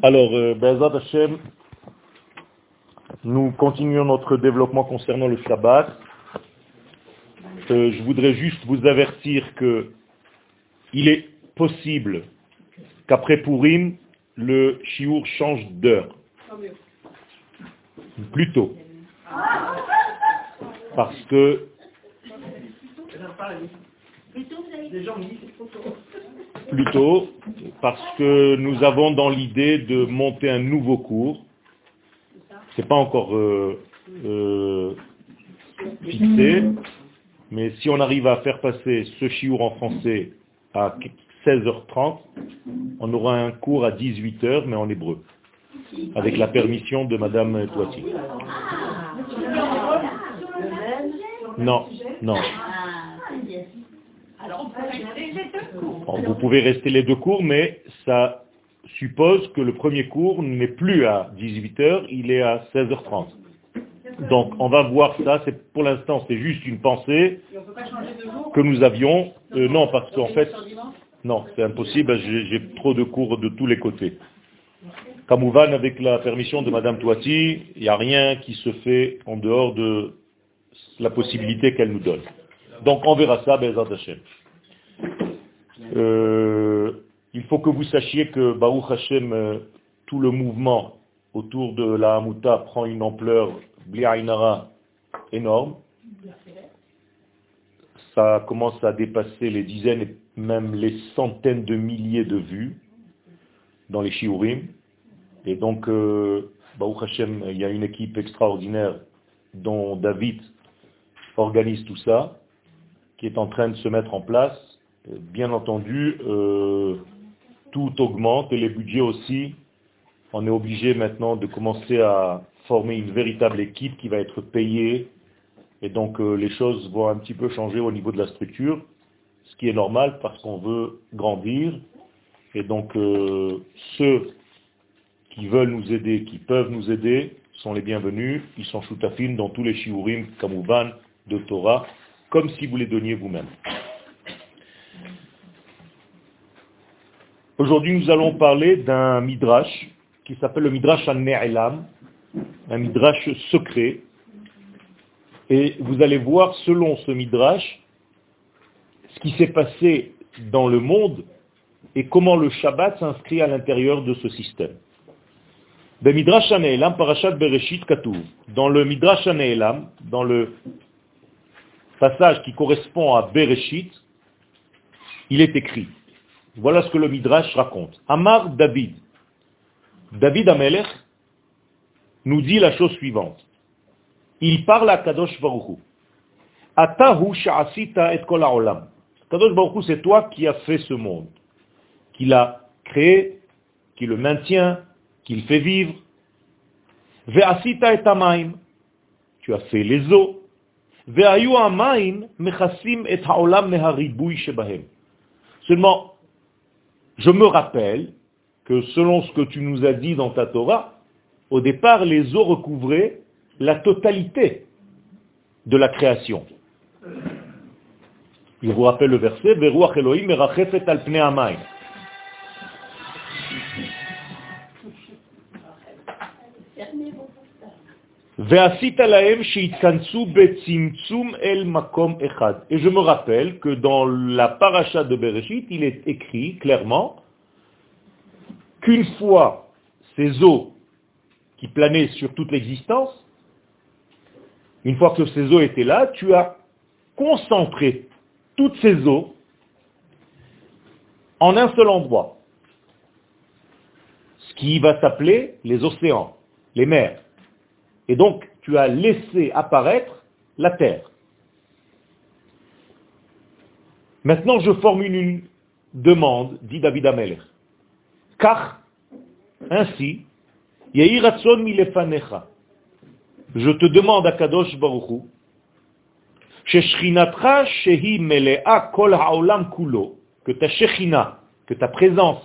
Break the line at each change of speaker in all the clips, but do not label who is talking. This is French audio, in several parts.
Alors, euh, Be'ezrat Hashem, nous continuons notre développement concernant le Shabbat. Euh, je voudrais juste vous avertir que il est possible qu'après Purim, le chiour change d'heure. Plus tôt. Parce que plutôt parce que nous avons dans l'idée de monter un nouveau cours. C'est pas encore euh, euh, fixé, mais si on arrive à faire passer ce chiour en français à 16h30, on aura un cours à 18h, mais en hébreu, avec la permission de Madame Toiti. Non, non. Vous pouvez rester les deux cours, mais ça suppose que le premier cours n'est plus à 18h, il est à 16h30. Donc on va voir ça, c'est pour l'instant c'est juste une pensée que nous avions. Euh, non, parce qu'en fait, non, c'est impossible, j'ai j'ai trop de cours de tous les côtés. Kamouvan, avec la permission de Madame Toiti, il n'y a rien qui se fait en dehors de la possibilité qu'elle nous donne. Donc on verra ça, Bezat Hashem. Euh, il faut que vous sachiez que Baruch Hashem, euh, tout le mouvement autour de la Hamuta prend une ampleur bli'ainara énorme. Ça commence à dépasser les dizaines et même les centaines de milliers de vues dans les shiurim. Et donc, euh, Baruch Hashem, il y a une équipe extraordinaire dont David organise tout ça, qui est en train de se mettre en place. Bien entendu, euh, tout augmente et les budgets aussi. On est obligé maintenant de commencer à former une véritable équipe qui va être payée. Et donc euh, les choses vont un petit peu changer au niveau de la structure, ce qui est normal parce qu'on veut grandir. Et donc euh, ceux qui veulent nous aider, qui peuvent nous aider, sont les bienvenus. Ils sont choutafines dans tous les shiurim, kamouvan, de Torah, comme si vous les donniez vous-même. Aujourd'hui, nous allons parler d'un midrash qui s'appelle le midrash al-Ne'elam, un midrash secret. Et vous allez voir, selon ce midrash, ce qui s'est passé dans le monde et comment le Shabbat s'inscrit à l'intérieur de ce système. Ben. Dans le Midrash Hane'elam, dans le passage qui correspond à Bereshit, il est écrit. Voilà ce que le Midrash raconte. Amar David. David Amelech nous dit la chose suivante. Il parle à Kadosh Baruch Hu. Atahu et kol. Kadosh Baruch Hu, c'est toi qui as fait ce monde, qui l'a créé, qui le maintient, qui le fait vivre. Ve'asita et amaim. Tu as fait les eaux. Amaim et meharibui shebahem. Seulement, je me rappelle que selon ce que tu nous as dit dans ta Torah, au départ, les eaux recouvraient la totalité de la création. Il vous rappelle le verset, Elohim al Et je me rappelle que dans la paracha de Bereshit, il est écrit clairement qu'une fois ces eaux qui planaient sur toute l'existence, une fois que ces eaux étaient là, tu as concentré toutes ces eaux en un seul endroit, ce qui va s'appeler les océans, les mers. Et donc, tu as laissé apparaître la terre. Maintenant, je formule une demande, dit David Amelech. Car, ainsi. Je te demande à Kadosh kulo, que ta shechina, que ta présence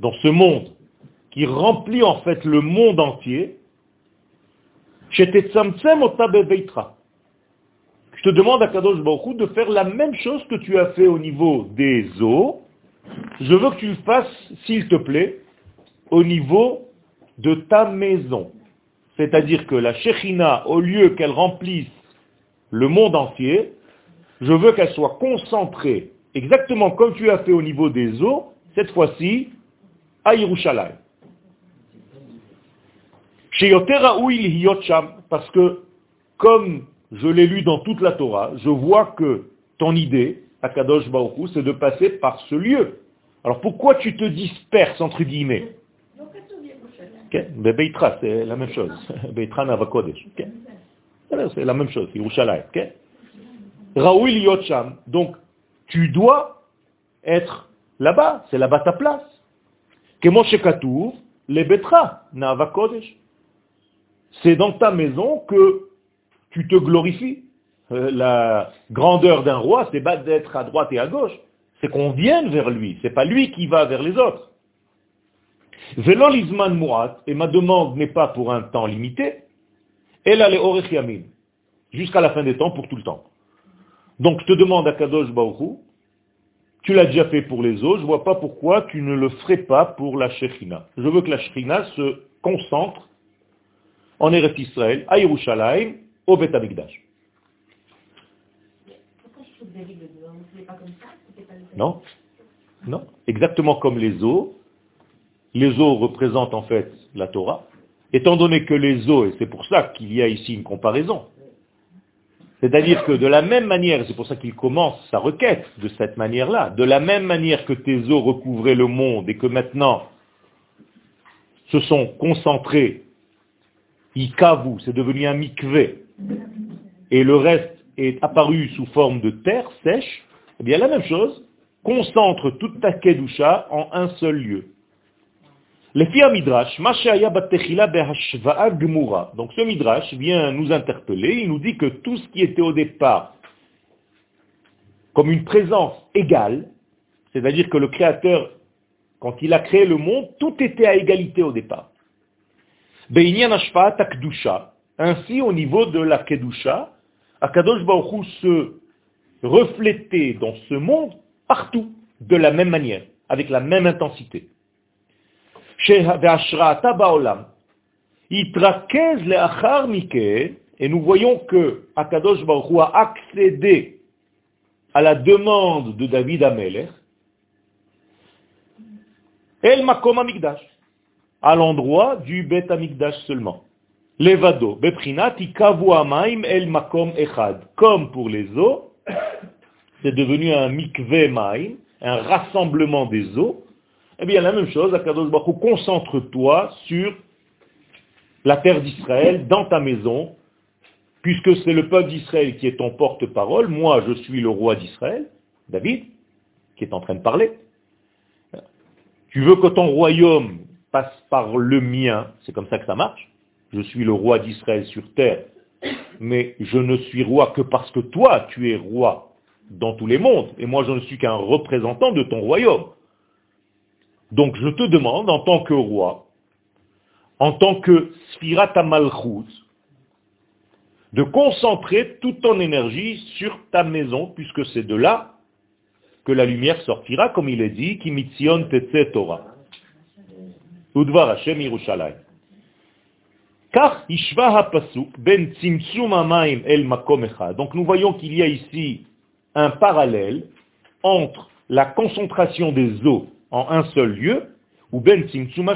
dans ce monde, qui remplit en fait le monde entier. Je te demande à Kadosh Baruch de faire la même chose que tu as fait au niveau des eaux. Je veux que tu le fasses, s'il te plaît, au niveau de ta maison. C'est-à-dire que la Shekhinah, au lieu qu'elle remplisse le monde entier, je veux qu'elle soit concentrée, exactement comme tu as fait au niveau des eaux, cette fois-ci, à Yerushalayim. Parce que, comme je l'ai lu dans toute la Torah, je vois que ton idée, Akadosh Baruch c'est de passer par ce lieu. Alors pourquoi tu te disperses, entre guillemets? Beitra, c'est la même chose. Beitra Navakodesh. C'est la même chose. Raoul. Donc, tu dois être là-bas, c'est là-bas ta place. Kemoshe Katour, les Navakodesh. C'est dans ta maison que tu te glorifies. Euh, la grandeur d'un roi, c'est pas d'être à droite et à gauche. C'est qu'on vienne vers lui. C'est pas lui qui va vers les autres. Velol izman murat, et ma demande n'est pas pour un temps limité, elle a les yamin, jusqu'à la fin des temps, pour tout le temps. Donc je te demande à Kadosh Baruch tu l'as déjà fait pour les autres, je vois pas pourquoi tu ne le ferais pas pour la Shekhinah. Je veux que la Shekhinah se concentre en Eretz Israël, à Yerushalayim, au Bet Amikdash. Non, non. Exactement comme les eaux, les eaux représentent en fait la Torah, étant donné que les eaux, et c'est pour ça qu'il y a ici une comparaison, c'est-à-dire que de la même manière, c'est pour ça qu'il commence sa requête de cette manière-là, de la même manière que tes eaux recouvraient le monde et que maintenant se sont concentrés Ikavu, c'est devenu un mikvé, et le reste est apparu sous forme de terre sèche, eh bien la même chose, concentre toute ta kedusha en un seul lieu. Donc ce Midrash vient nous interpeller, il nous dit que tout ce qui était au départ comme une présence égale, c'est-à-dire que le Créateur, quand il a créé le monde, tout était à égalité au départ. Ainsi, au niveau de la Kedusha, Akadosh Baruch se reflétait dans ce monde partout, de la même manière, avec la même intensité. Et nous voyons que Akadosh Baruch a accédé à la demande de David Amelech, El Makom Amigdash à l'endroit du Bet Amikdash seulement. Levado, Beprinat, Amaim El Makom Echad. Comme pour les eaux, c'est devenu un mikve maim, un rassemblement des eaux. Eh bien, la même chose, Akadosh Baruch concentre-toi sur la terre d'Israël, dans ta maison, puisque c'est le peuple d'Israël qui est ton porte-parole, moi je suis le roi d'Israël, David, qui est en train de parler. Tu veux que ton royaume passe par le mien, c'est comme ça que ça marche. Je suis le roi d'Israël sur terre, mais je ne suis roi que parce que toi, tu es roi dans tous les mondes, et moi je ne suis qu'un représentant de ton royaume. Donc je te demande, en tant que roi, en tant que Sfirat Malchut, de concentrer toute ton énergie sur ta maison, puisque c'est de là que la lumière sortira, comme il est dit, Kimitzion Tetse Torah. Ben Donc nous voyons qu'il y a ici un parallèle entre la concentration des eaux en un seul lieu, ou ben Tzimtzum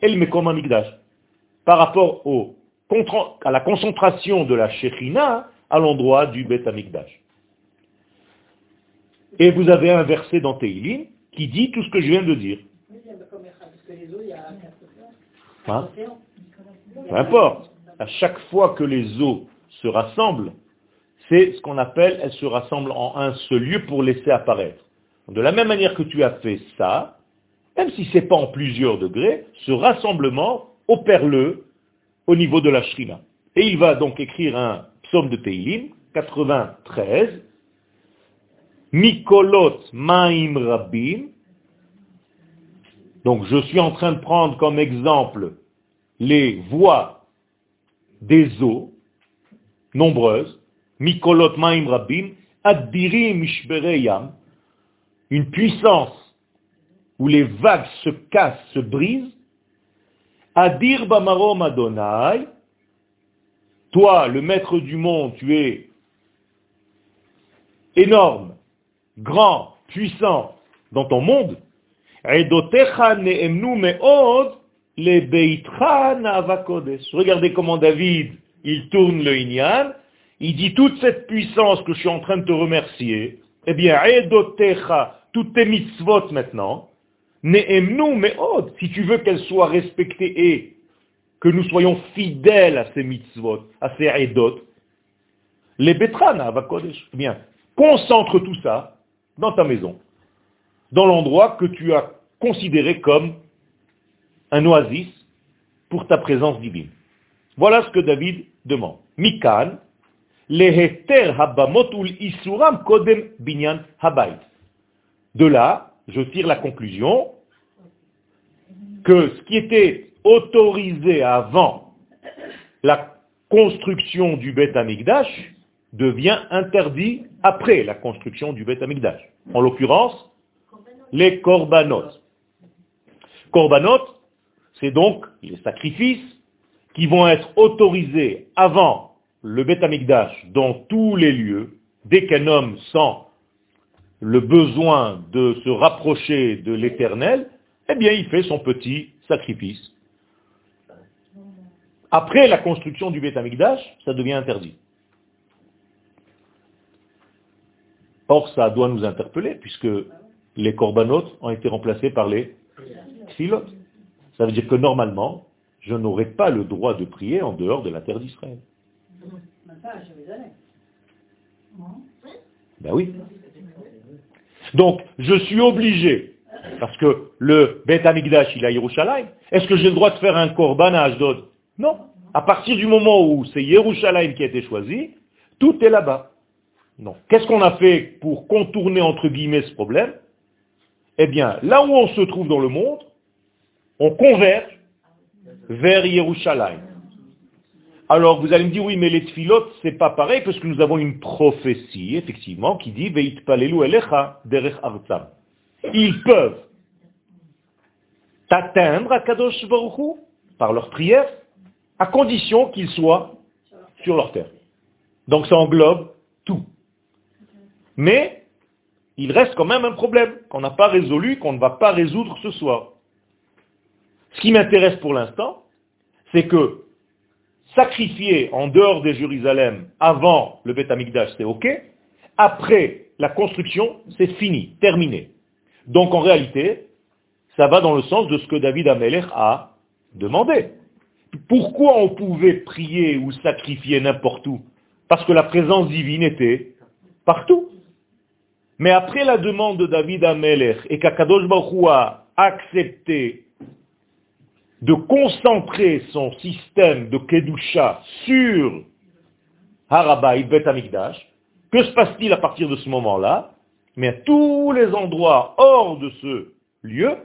el Mekom Amigdash. Par rapport au, à la concentration de la Shekhinah à l'endroit du Bet Amigdash. Et vous avez un verset dans Teilim qui dit tout ce que je viens de dire. Hein Peu importe. À chaque fois que les eaux se rassemblent, c'est ce qu'on appelle, elles se rassemblent en un seul lieu pour laisser apparaître. De la même manière que tu as fait ça, même si ce n'est pas en plusieurs degrés, ce rassemblement opère-le au niveau de la shrina. Et il va donc écrire un psaume de Teilim, 93, Mikolot Maim Rabim, donc je suis en train de prendre comme exemple les voies des eaux nombreuses, Mikolot Maim Rabim, Adbirim une puissance où les vagues se cassent, se brisent, Adir Bamarom Adonai, toi, le maître du monde, tu es énorme, grand, puissant dans ton monde. Regardez comment David, il tourne le Inyan, il dit toute cette puissance que je suis en train de te remercier, eh bien, toutes tes mitzvot maintenant, si tu veux qu'elles soient respectées et que nous soyons fidèles à ces mitzvot, à ces edot, les betrana eh bien, concentre tout ça dans ta maison, dans l'endroit que tu as considéré comme un oasis pour ta présence divine. Voilà ce que David demande. Mikan, habamot isuram kodem binyan. De là, je tire la conclusion que ce qui était autorisé avant la construction du Beth Amikdash devient interdit après la construction du Beth Amikdash. En l'occurrence, les korbanot. Korbanot, c'est donc les sacrifices qui vont être autorisés avant le Beth Amikdash dans tous les lieux, dès qu'un homme sent le besoin de se rapprocher de l'éternel, eh bien il fait son petit sacrifice. Après la construction du Beth Amikdash, ça devient interdit. Or, ça doit nous interpeller, puisque les corbanotes ont été remplacés par les xilotes. Ça veut dire que normalement, je n'aurais pas le droit de prier en dehors de la terre d'Israël. Ben oui. Donc, je suis obligé, parce que le Beth Amikdash, il a Yerushalayim. Est-ce que j'ai le droit de faire un korban à Ashdod? Non. À partir du moment où c'est Yerushalayim qui a été choisi, tout est là-bas. Non. Qu'est-ce qu'on a fait pour contourner, entre guillemets, ce problème? Eh bien, là où on se trouve dans le monde, on converge vers Yerushalayim. Alors vous allez me dire, oui, mais les tfilotes, c'est pas pareil, parce que nous avons une prophétie, effectivement, qui dit, Ils peuvent atteindre à Kadosh Baruch par leur prière, à condition qu'ils soient sur leur terre. Donc ça englobe tout. Mais il reste quand même un problème qu'on n'a pas résolu, qu'on ne va pas résoudre ce soir. Ce qui m'intéresse pour l'instant, c'est que sacrifier en dehors de Jérusalem avant le Beth c'est ok. Après la construction, c'est fini, terminé. Donc en réalité, ça va dans le sens de ce que David Ameler a demandé. Pourquoi on pouvait prier ou sacrifier n'importe où? Parce que la présence divine était partout. Mais après la demande de David Ameler et qu'Akadosh Baruch a accepté de concentrer son système de Kedusha sur Harabay, Bet Amikdash, que se passe-t-il à partir de ce moment-là? Mais tous les endroits hors de ce lieu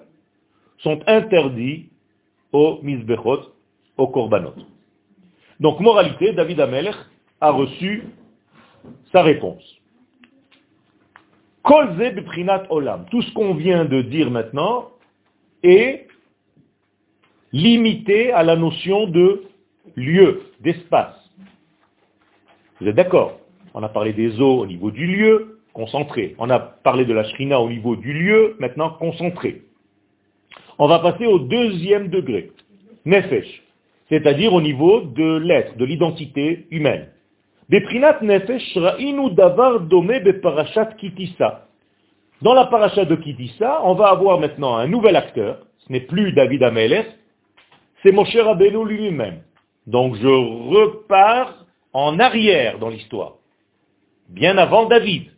sont interdits aux Mizbechot, aux Korbanot. Donc, moralité, David Amelech a reçu sa réponse. Olam. Tout ce qu'on vient de dire maintenant est limité à la notion de lieu, d'espace. Vous êtes d'accord? On a parlé des eaux au niveau du lieu, concentré. On a parlé de la shrina au niveau du lieu, maintenant concentré. On va passer au deuxième degré, nefesh, c'est-à-dire au niveau de l'être, de l'identité humaine. Dans la parashat de Kitissa, on va avoir maintenant un nouvel acteur, ce n'est plus David Amelech, c'est Moshe Rabbeinu lui-même. Donc je repars en arrière dans l'histoire, bien avant David.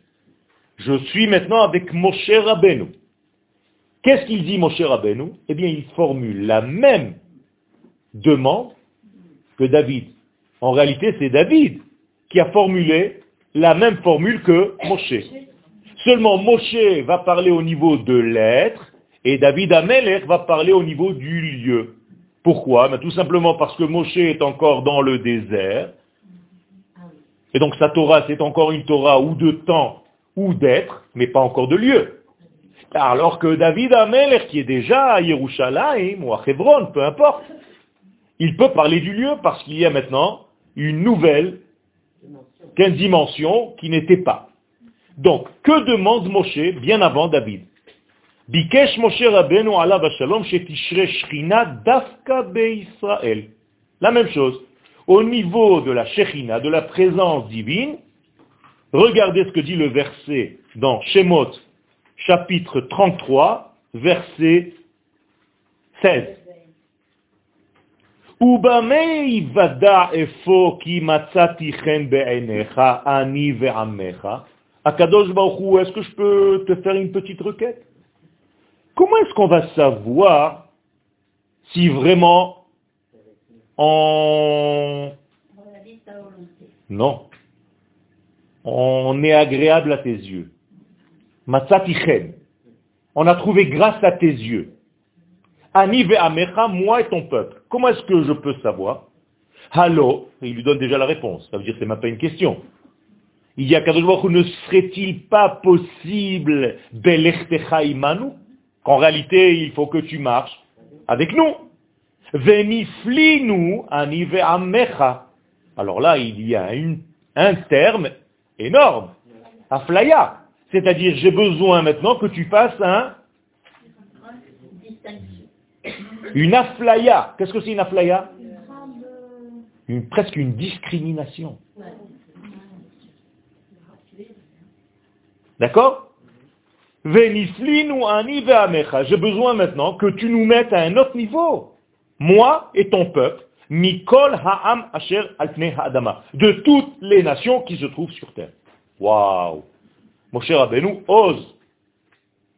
Je suis maintenant avec Moshe Rabbeinu. Qu'est-ce qu'il dit Moshe Rabbeinu? Eh bien, il formule la même demande que David. En réalité, c'est David qui a formulé la même formule que Moshe. Seulement, Moshe va parler au niveau de l'être et David Amelech va parler au niveau du lieu. Pourquoi? Ben, Tout simplement parce que Moshe est encore dans le désert. Et donc sa Torah, c'est encore une Torah ou de temps ou d'être, mais pas encore de lieu. Alors que David Amelech, qui est déjà à Yerushalayim ou à Hebron, peu importe, Il peut parler du lieu parce qu'il y a maintenant une nouvelle dimension qui n'était pas. Donc, que demande Moshe bien avant David? Bikesh Moshe Rabbeinu. La même chose. Au niveau de la Shekhinah, de la présence divine, regardez ce que dit le verset dans Shemot, chapitre 33, verset 16. Akadosh est-ce que je peux te faire une petite requête Comment est-ce qu'on va savoir si vraiment on... Non. On est agréable à tes yeux. On a trouvé grâce à tes yeux. Ani Amecha, moi et ton peuple. Comment est-ce que je peux savoir Hallo, il lui donne déjà la réponse. Ça veut dire que c'est même pas une question. Il dit à ne serait-il pas possible imanu qu'en réalité il faut que tu marches avec nous Veniflinu anive amecha. Alors là, il y a un terme énorme. Aflaya. C'est-à-dire, j'ai besoin maintenant que tu fasses un, une aflaya. Qu'est-ce que c'est une aflaya? Une, Presque une discrimination. D'accord? J'ai besoin maintenant que tu nous mettes à un autre niveau. Moi et ton peuple. Mikol ha'am asher ha'adama. De toutes les nations qui se trouvent sur terre. Waouh Mon cher Rabbeinu ose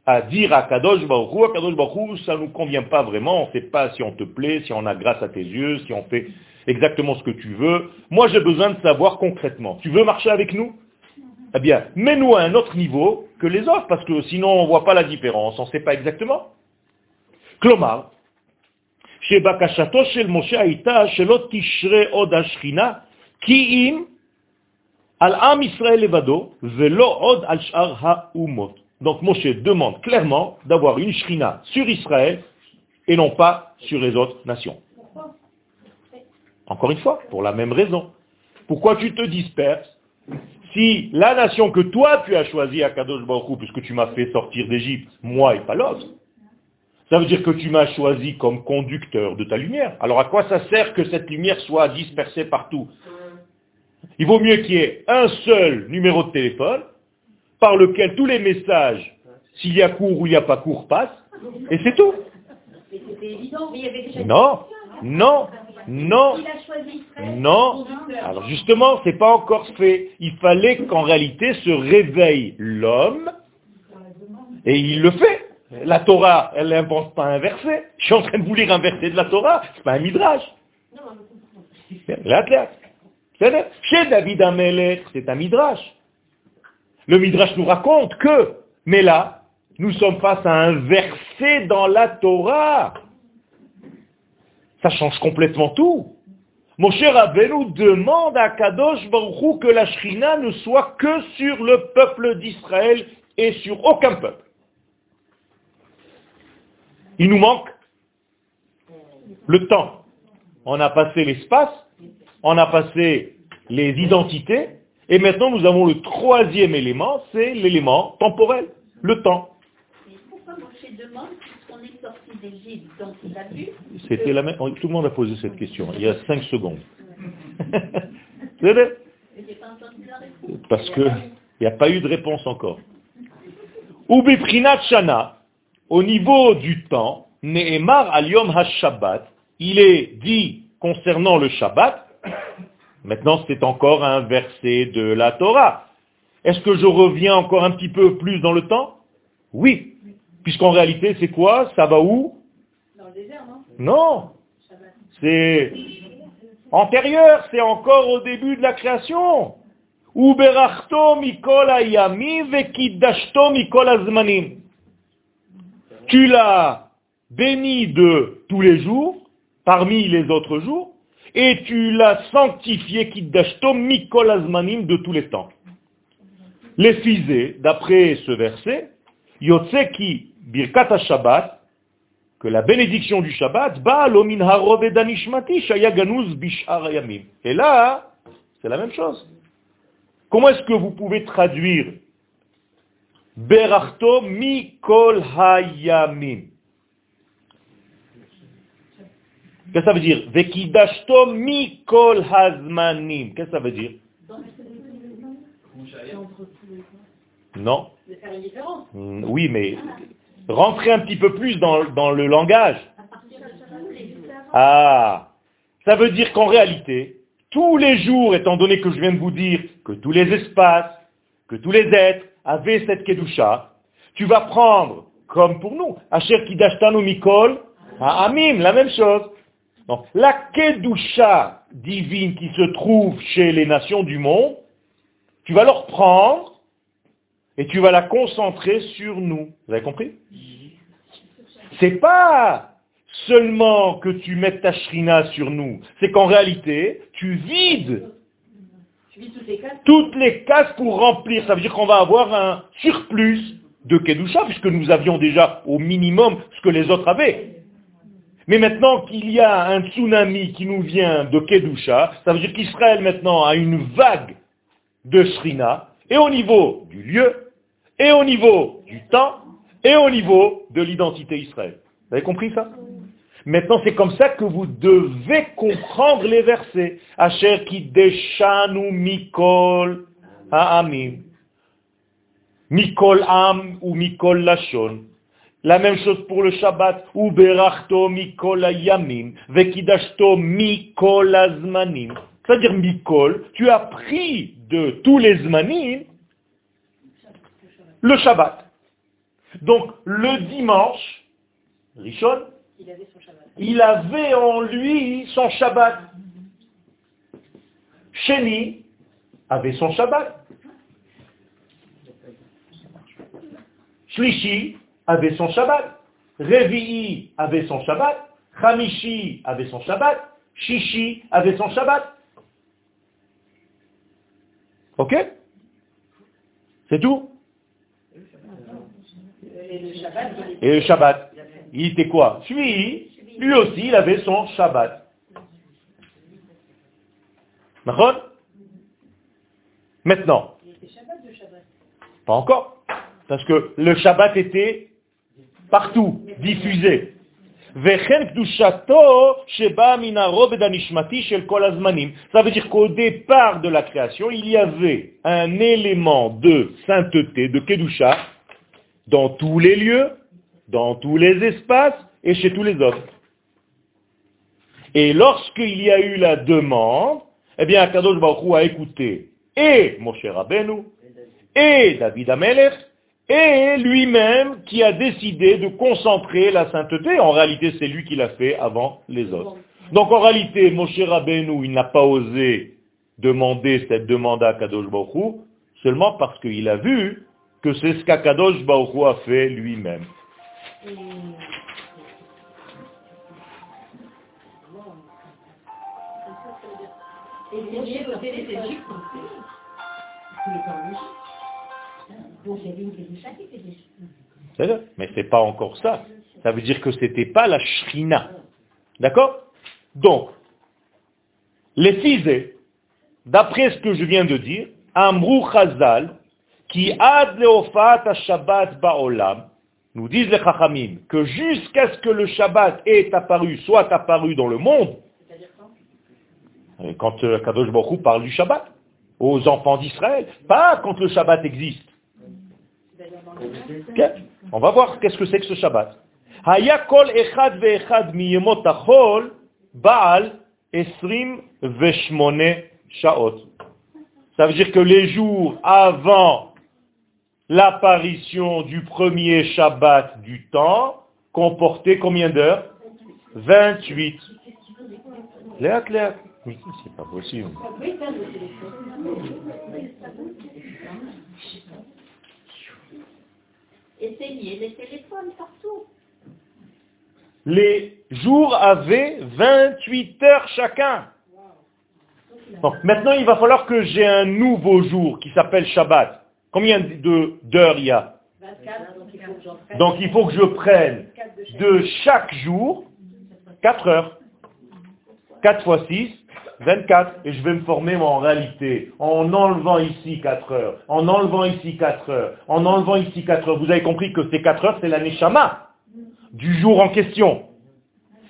à dire à Kadosh Baruch à Kadosh Baruch ça ne nous convient pas vraiment, on ne sait pas si on te plaît, si on a grâce à tes yeux, si on fait exactement ce que tu veux. Moi j'ai besoin de savoir concrètement. Tu veux marcher avec nous eh bien, mets-nous à un autre niveau que les autres, parce que sinon on ne voit pas la différence, on ne sait pas exactement. Klomar, שבקשתו של משה הייתה שלא תשרה עוד השכינה כי אם על עם ישראל לבדו ולא עוד על שאר האומות. Donc Moshe demande clairement d'avoir une shrina sur Israël et non pas sur les autres nations. Encore une fois, pour la même raison. Pourquoi tu te disperses si la nation que toi tu as choisie à Kadosh Baruch puisque tu m'as fait sortir d'Égypte, moi et pas l'autre, ça veut dire que tu m'as choisi comme conducteur de ta lumière. Alors à quoi ça sert que cette lumière soit dispersée partout? Il vaut mieux qu'il y ait un seul numéro de téléphone par lequel tous les messages, s'il y a cours ou il n'y a pas cours, passent, et c'est tout. Non, non, non, non. Alors justement, c'est pas encore fait. Il fallait qu'en réalité se réveille l'homme, et il le fait. La Torah, elle n'invente pas un verset. Je suis en train de vous lire un verset de la Torah, c'est pas un midrash. Chez David Amelech, c'est un midrash. Le midrash nous raconte que, mais là, nous sommes face à un verset dans la Torah. Ça change complètement tout. Mon cher Rabbeinu demande à Kadosh Baruch que la Shrina ne soit que sur le peuple d'Israël et sur aucun peuple. Il nous manque le temps. On a passé l'espace, on a passé les identités, et maintenant nous avons le troisième élément, c'est l'élément temporel, le temps. C'était la même. Tout le monde a posé cette question. Il y a cinq secondes. Parce qu'il n'y a pas eu de réponse encore. Ubiprinat Shana, au niveau du temps, Nehemar al Yom HaShabbat, il est dit concernant le Shabbat, maintenant c'est encore un verset de la Torah. Est-ce que je reviens encore un petit peu plus dans le temps? Oui. Puisqu'en réalité, c'est quoi? Ça va où? Dans le désert, non? Non. C'est antérieur, c'est encore au début de la création. Tu l'as béni de tous les jours, parmi les autres jours, et tu l'as sanctifié, kiddashtom mikol azmanim, de tous les temps. Les fisés, d'après ce verset, yotseki birkat Shabbat, que la bénédiction du Shabbat, et là, c'est la même chose. Comment est-ce que vous pouvez traduire Berachto mikol hayamim? Qu'est-ce que ça veut dire? Mikol hazmanim. Qu'est-ce que ça veut dire? Non. Hmm, oui, mais rentrez un petit peu plus dans, dans le langage. Ah, ça veut dire qu'en réalité, tous les jours, étant donné que je viens de vous dire que tous les espaces, que tous les êtres avaient cette kedusha, tu vas prendre, comme pour nous, Asher Kidashtanu Mikol, Amim, la même chose. Donc, la kedusha divine qui se trouve chez les nations du monde, tu vas leur prendre et tu vas la concentrer sur nous. Vous avez compris? C'est pas seulement que tu mettes ta shrina sur nous, c'est qu'en réalité, tu vides toutes les cases pour remplir. Ça veut dire qu'on va avoir un surplus de Kedusha, puisque nous avions déjà au minimum ce que les autres avaient. Mais maintenant qu'il y a un tsunami qui nous vient de Kedusha, ça veut dire qu'Israël maintenant a une vague de Shrina, et au niveau du lieu, et au niveau du temps, et au niveau de l'identité Israël. Vous avez compris ça? Maintenant, c'est comme ça que vous devez comprendre les versets. Asher mikol ha'amim. Mikol am ou mikol lashon. La même chose pour le Shabbat. Ou berachto mikol ayamim. Vekidashto mikol azmanim. C'est-à-dire mikol, tu as pris de tous les zmanim le Shabbat. Donc, le dimanche, Rishon, il avait en lui son Shabbat. Sheni avait son Shabbat. Shlishi avait son Shabbat. Revi'i avait son Shabbat. Hamishi avait son Shabbat. Shishi avait son Shabbat. Ok? C'est tout? Et le Shabbat il était quoi? Lui, lui aussi, il avait son Shabbat. Maintenant. Pas encore. Parce que le Shabbat était partout, diffusé. Ça veut dire qu'au départ de la création, il y avait un élément de sainteté, de Kedusha, dans tous les lieux, dans tous les espaces et chez tous les hommes. Et lorsqu'il y a eu la demande, eh bien, Akadosh Baruch a écouté et Moshe Rabbeinu, et David Amelech, et lui-même qui a décidé de concentrer la sainteté. En réalité, c'est lui qui l'a fait avant les autres. Donc en réalité, Moshe Rabbeinu, il n'a pas osé demander cette demande à Kadosh Baruch seulement parce qu'il a vu que c'est ce qu'Akadosh Baruch a fait lui-même. Mais c'est pas encore ça. Ça veut dire que c'était pas la shrina. D'accord? Donc, les fils, d'après ce que je viens de dire, Amrou Chazal, qui ad leofat Shabbat ba'olam, nous disent les Chachamim que jusqu'à ce que le Shabbat est apparu, soit apparu dans le monde, quand? euh, Kadosh Baruch parle du Shabbat, aux enfants d'Israël, pas quand le Shabbat existe. On va voir qu'est-ce que c'est que ce Shabbat. Hayakol echad miyemot baal esrim. Ça veut dire que les jours avant l'apparition du premier Shabbat du temps comportait combien d'heures? 28. Léa, Léa. Oui, c'est pas possible.
Essayez les téléphones partout.
Les jours avaient 28 heures chacun. Donc, maintenant, il va falloir que j'ai un nouveau jour qui s'appelle Shabbat. Combien d'heures il y a? Donc il faut que je prenne de chaque jour 4 heures. 4 fois 6, 24. Et je vais me former moi, en réalité en enlevant ici 4 heures, en enlevant ici 4 heures, en enlevant ici 4 heures. Vous avez compris que ces 4 heures, c'est la neshama du jour en question.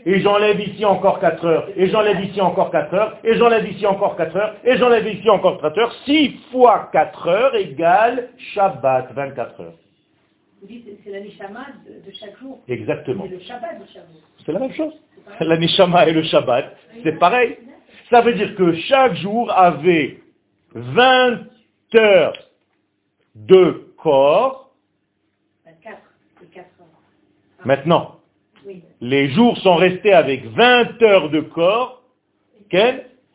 Et j'enlève ici encore 4 heures, et j'enlève ici encore 4 heures, et j'enlève ici encore 4 heures, et j'enlève ici encore 4 heures. 6 fois 4 heures égale Shabbat, 24 heures.
Vous dites c'est la neshama de, de chaque jour.
Exactement.
C'est le Shabbat de chaque jour.
C'est la même chose. La neshama et le Shabbat, c'est pareil. Ça veut dire que chaque jour avait 20 heures de corps.
24 et 4 heures.
Maintenant,
Oui.
les jours sont restés avec 20 heures de corps,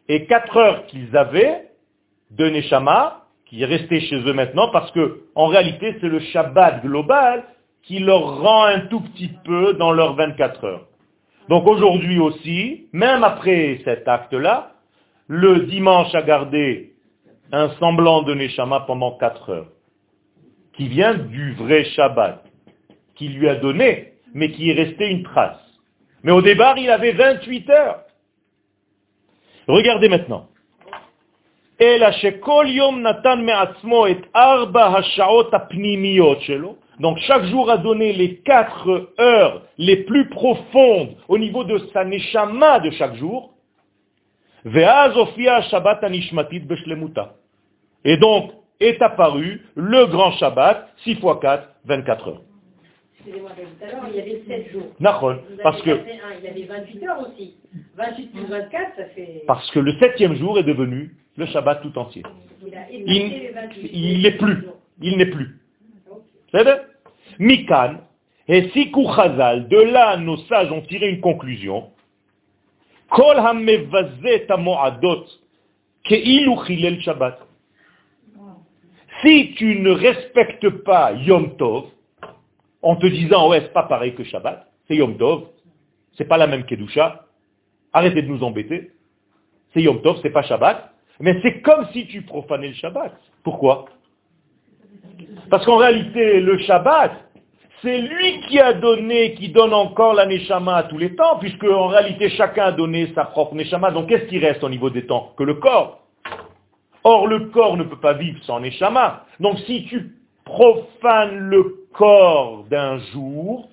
et 4 heures qu'ils avaient de Neshama, qui est resté chez eux maintenant, parce que en réalité c'est le Shabbat global qui leur rend un tout petit peu dans leurs 24 heures. Donc aujourd'hui aussi, même après cet acte-là, le dimanche a gardé un semblant de Neshama pendant 4 heures, qui vient du vrai Shabbat, qui lui a donné, mais qui est resté une trace. Mais au départ, il avait 28 heures. Regardez maintenant. אלא שכל יום נתן מעצמו את ארבע השעות הפנימיות שלו. Donc chaque jour a donné les quatre heures les plus profondes au niveau de sa neshama de chaque jour. Et donc est apparu le grand Shabbat, 6 x 4, 24 heures.
Excusez-moi, tout à l'heure, il y avait 7 jours.
Parce que...
Un, il y avait 28 heures aussi. 28 plus 24, ça fait...
Parce que le septième jour est devenu le Shabbat tout entier.
Il,
il, il n'est plus. Il n'est plus. Mikan, et Sikou Chazal, de là nos sages ont tiré une conclusion. Si tu ne respectes pas Yom Tov, en te disant, ouais, c'est pas pareil que Shabbat, c'est Yom Tov, c'est pas la même Kedusha, arrêtez de nous embêter, c'est Yom Tov, c'est pas Shabbat, mais c'est comme si tu profanais le Shabbat. Pourquoi? Parce qu'en réalité, le Shabbat, c'est lui qui a donné, qui donne encore la Neshama à tous les temps, puisque en réalité chacun a donné sa propre Neshama. Donc qu'est-ce qui reste au niveau des temps Que le corps? Or le corps ne peut pas vivre sans Neshama. Donc si tu profanes le corps d'un jour,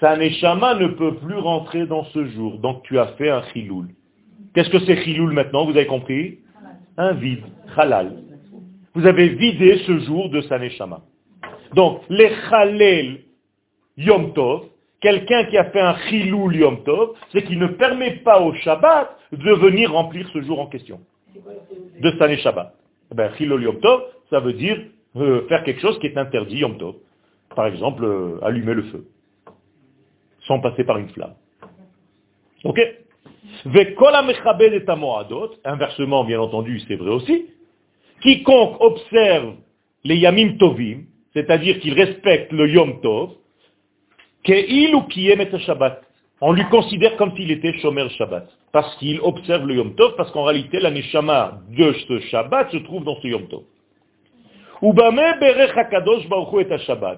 sa Neshama ne peut plus rentrer dans ce jour. Donc tu as fait un chiloul. Qu'est-ce que c'est chiloul maintenant? Vous avez compris? Un vide, halal. Vous avez vidé ce jour de sa Neshama. Donc, les chalel Yom Tov, quelqu'un qui a fait un chiloul Yom Tov, c'est qu'il ne permet pas au Shabbat de venir remplir ce jour en question, de sa Shabbat. Eh Ben, chiloul Yom Tov, ça veut dire euh, faire quelque chose qui est interdit Yom Tov. Par exemple, euh, allumer le feu, sans passer par une flamme. Ok? Inversement, bien entendu, c'est vrai aussi. Quiconque observe les Yamim Tovim, c'est-à-dire qu'il respecte le Yom Tov, qu'il ou qui aime Shabbat. On lui considère comme s'il était Shomer Shabbat. Parce qu'il observe le Yom Tov, parce qu'en réalité, la Neshama de ce Shabbat se trouve dans ce Yom Tov.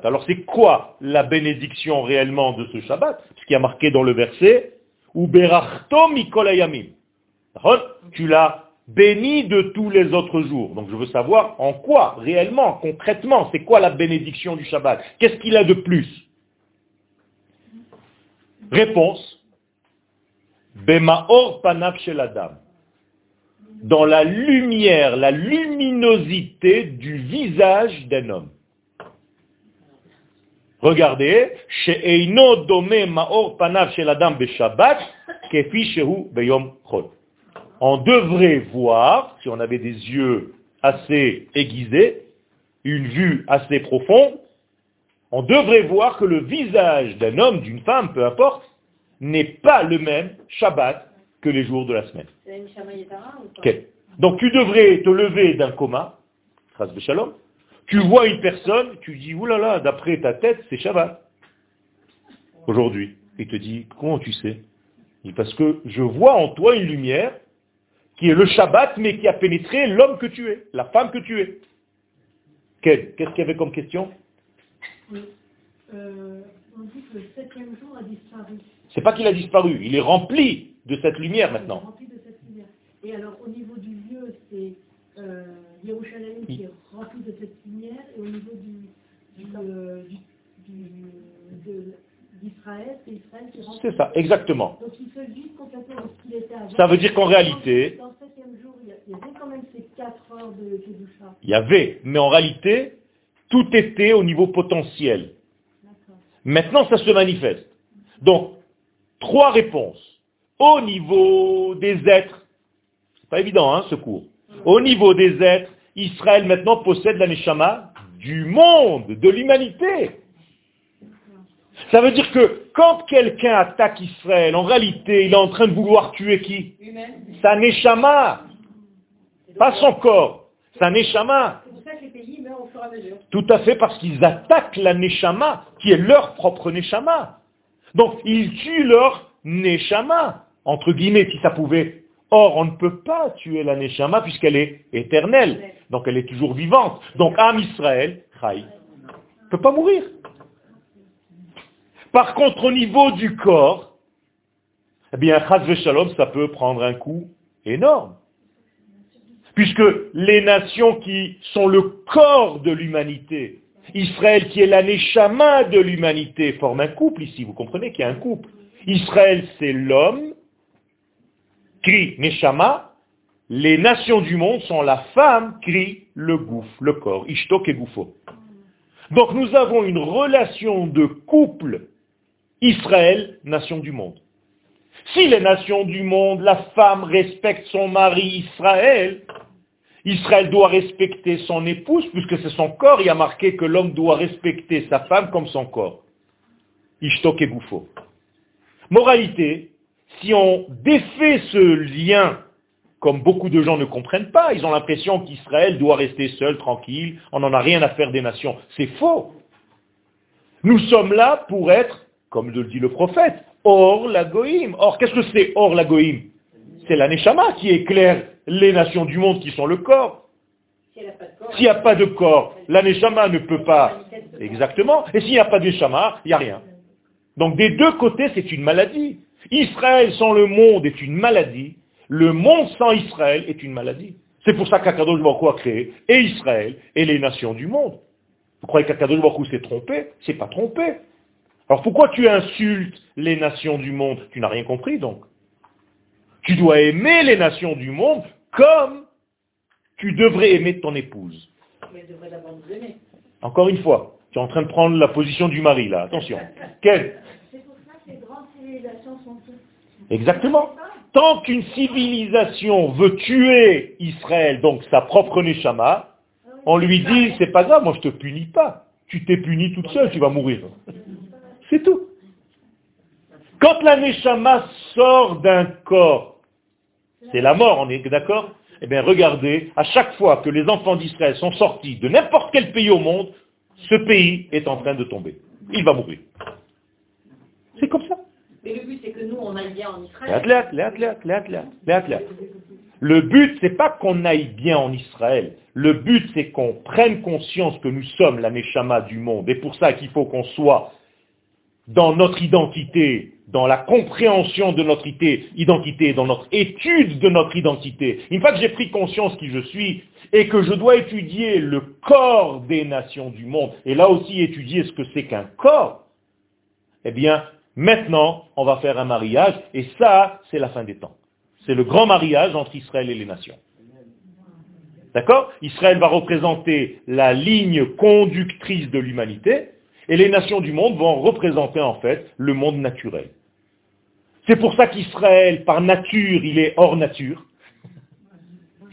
Alors c'est quoi la bénédiction réellement de ce Shabbat? Ce qui a marqué dans le verset, Uberachto Tu l'as béni de tous les autres jours. Donc je veux savoir en quoi, réellement, concrètement, c'est quoi la bénédiction du Shabbat? Qu'est-ce qu'il a de plus? Réponse. Bemaor panav shel adam. Dans la lumière, la luminosité du visage d'un homme. Regardez, she'eino dome maor panav shel adam beshabbat, kefi shehu beyom chol on devrait voir, si on avait des yeux assez aiguisés, une vue assez profonde, on devrait voir que le visage d'un homme, d'une femme, peu importe, n'est pas le même Shabbat que les jours de la semaine. Donc tu devrais te lever d'un coma, Shalom, tu vois une personne, tu dis, oulala, d'après ta tête, c'est Shabbat. Aujourd'hui. Il te dit, comment tu sais? Il dit, parce que je vois en toi une lumière qui est le Shabbat, mais qui a pénétré l'homme que tu es, la femme que tu es. Qu'est-ce qu'il y avait comme question?
Oui. Euh, On dit que le septième jour a disparu.
C'est pas qu'il a disparu, il est rempli de cette lumière
Il est
maintenant.
Rempli de cette lumière. Et alors, au niveau du lieu, c'est euh, Yerushalayim qui est rempli de cette lumière. Et au niveau du, du, euh, du- du- de- c'est Israël qui est rempli.
C'est ça, exactement.
Donc il se vide complètement de ce qu'il était avant.
Ça veut dire qu'en réalité-
Dans le septième jour, il y avait quand même ces quatre heures de Kedusha.
Il y avait, mais en réalité, tout était au niveau potentiel. Maintenant, ça se manifeste. Donc, trois réponses. Au niveau des êtres, c'est pas évident, hein, ce cours. Au niveau des êtres, Israël maintenant possède la Neshama du monde, de l'humanité. Ça veut dire que quand quelqu'un attaque Israël, en réalité, il est en train de vouloir tuer qui? Sa Neshama, pas son corps, sa Neshama.
C'est pour ça que les pays meurent au fur et à mesure.
Tout à fait parce qu'ils attaquent la Neshama, qui est leur propre Neshama. Donc, ils tuent leur Neshama, entre guillemets, si ça pouvait. Or, on ne peut pas tuer la Neshama puisqu'elle est éternelle. Donc, elle est toujours vivante. Donc, Am Israël, Chai, ne peut pas mourir. Par contre, au niveau du corps, eh bien, Chaz ça peut prendre un coup énorme. Puisque les nations qui sont le corps de l'humanité, Israël qui est la neshama de l'humanité, forment un couple ici. Vous comprenez qu'il y a un couple. Israël, c'est l'homme, cri neshama. Les nations du monde sont la femme, cri le gouffre, le corps, ishtok et gouffo. Donc nous avons une relation de couple Israël, nation du monde. Si les nations du monde, la femme respecte son mari Israël, Israël doit respecter son épouse, puisque c'est son corps, il a marqué que l'homme doit respecter sa femme comme son corps. Ishtok et Gouffo. Moralité, si on défait ce lien, comme beaucoup de gens ne comprennent pas, ils ont l'impression qu'Israël doit rester seul, tranquille, on n'en a rien à faire des nations. C'est faux. Nous sommes là pour être, comme le dit le prophète, Or la Goïm. Or, qu'est-ce que c'est Or la Goïm? C'est la Neshama qui éclaire les nations du monde qui sont le corps. S'il n'y a pas de corps, la Neshama ne peut pas. Exactement. Et s'il n'y a pas de Neshama, il n'y a rien. Donc des deux côtés, c'est une maladie. Israël sans le monde est une maladie. Le monde sans Israël est une maladie. C'est pour ça qu'Akadosh Baruch a créé et Israël et les nations du monde. Vous croyez qu'Akadosh Baruch s'est trompé? C'est pas trompé. Alors pourquoi tu insultes les nations du monde? Tu n'as rien compris donc. Tu dois aimer les nations du monde comme tu devrais aimer ton épouse.
Mais devrait.
Encore une fois, tu es en train de prendre la position du mari là, attention. Quel
C'est pour ça que les grandes civilisations sont toutes.
Exactement. Tant qu'une civilisation veut tuer Israël, donc sa propre Neshama, on lui dit, c'est pas grave, moi je te punis pas. Tu t'es puni toute seule, tu vas mourir. C'est tout. Quand la Neshama sort d'un corps, c'est la mort, on est d'accord? Eh bien regardez, à chaque fois que les enfants d'Israël sont sortis de n'importe quel pays au monde, ce pays est en train de tomber. Il va mourir. C'est comme ça.
Mais le but, c'est que nous, on aille bien en Israël.
Le but, c'est pas qu'on aille bien en Israël. Le but, c'est qu'on prenne conscience que nous sommes la Neshama du monde. Et pour ça qu'il faut qu'on soit dans notre identité, dans la compréhension de notre ité- identité, dans notre étude de notre identité. Une fois que j'ai pris conscience qui je suis et que je dois étudier le corps des nations du monde, et là aussi étudier ce que c'est qu'un corps, eh bien, maintenant, on va faire un mariage, et ça, c'est la fin des temps. C'est le grand mariage entre Israël et les nations. D'accord? Israël va représenter la ligne conductrice de l'humanité, et les nations du monde vont représenter en fait le monde naturel. C'est pour ça qu'Israël, par nature, il est hors nature.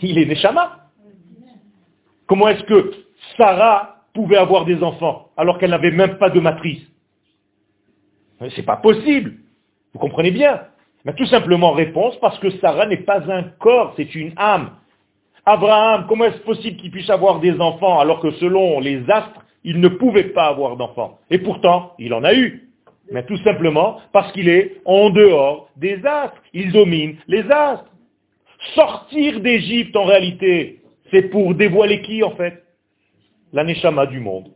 Il est Neshama. Comment est-ce que Sarah pouvait avoir des enfants alors qu'elle n'avait même pas de matrice? C'est pas possible. Vous comprenez bien Mais tout simplement réponse parce que Sarah n'est pas un corps, c'est une âme. Abraham, comment est-ce possible qu'il puisse avoir des enfants alors que selon les astres, il ne pouvait pas avoir d'enfants Et pourtant, il en a eu. Mais tout simplement parce qu'il est en dehors des astres. Il domine les astres. Sortir d'Égypte, en réalité, c'est pour dévoiler qui, en fait? La Neshama du monde.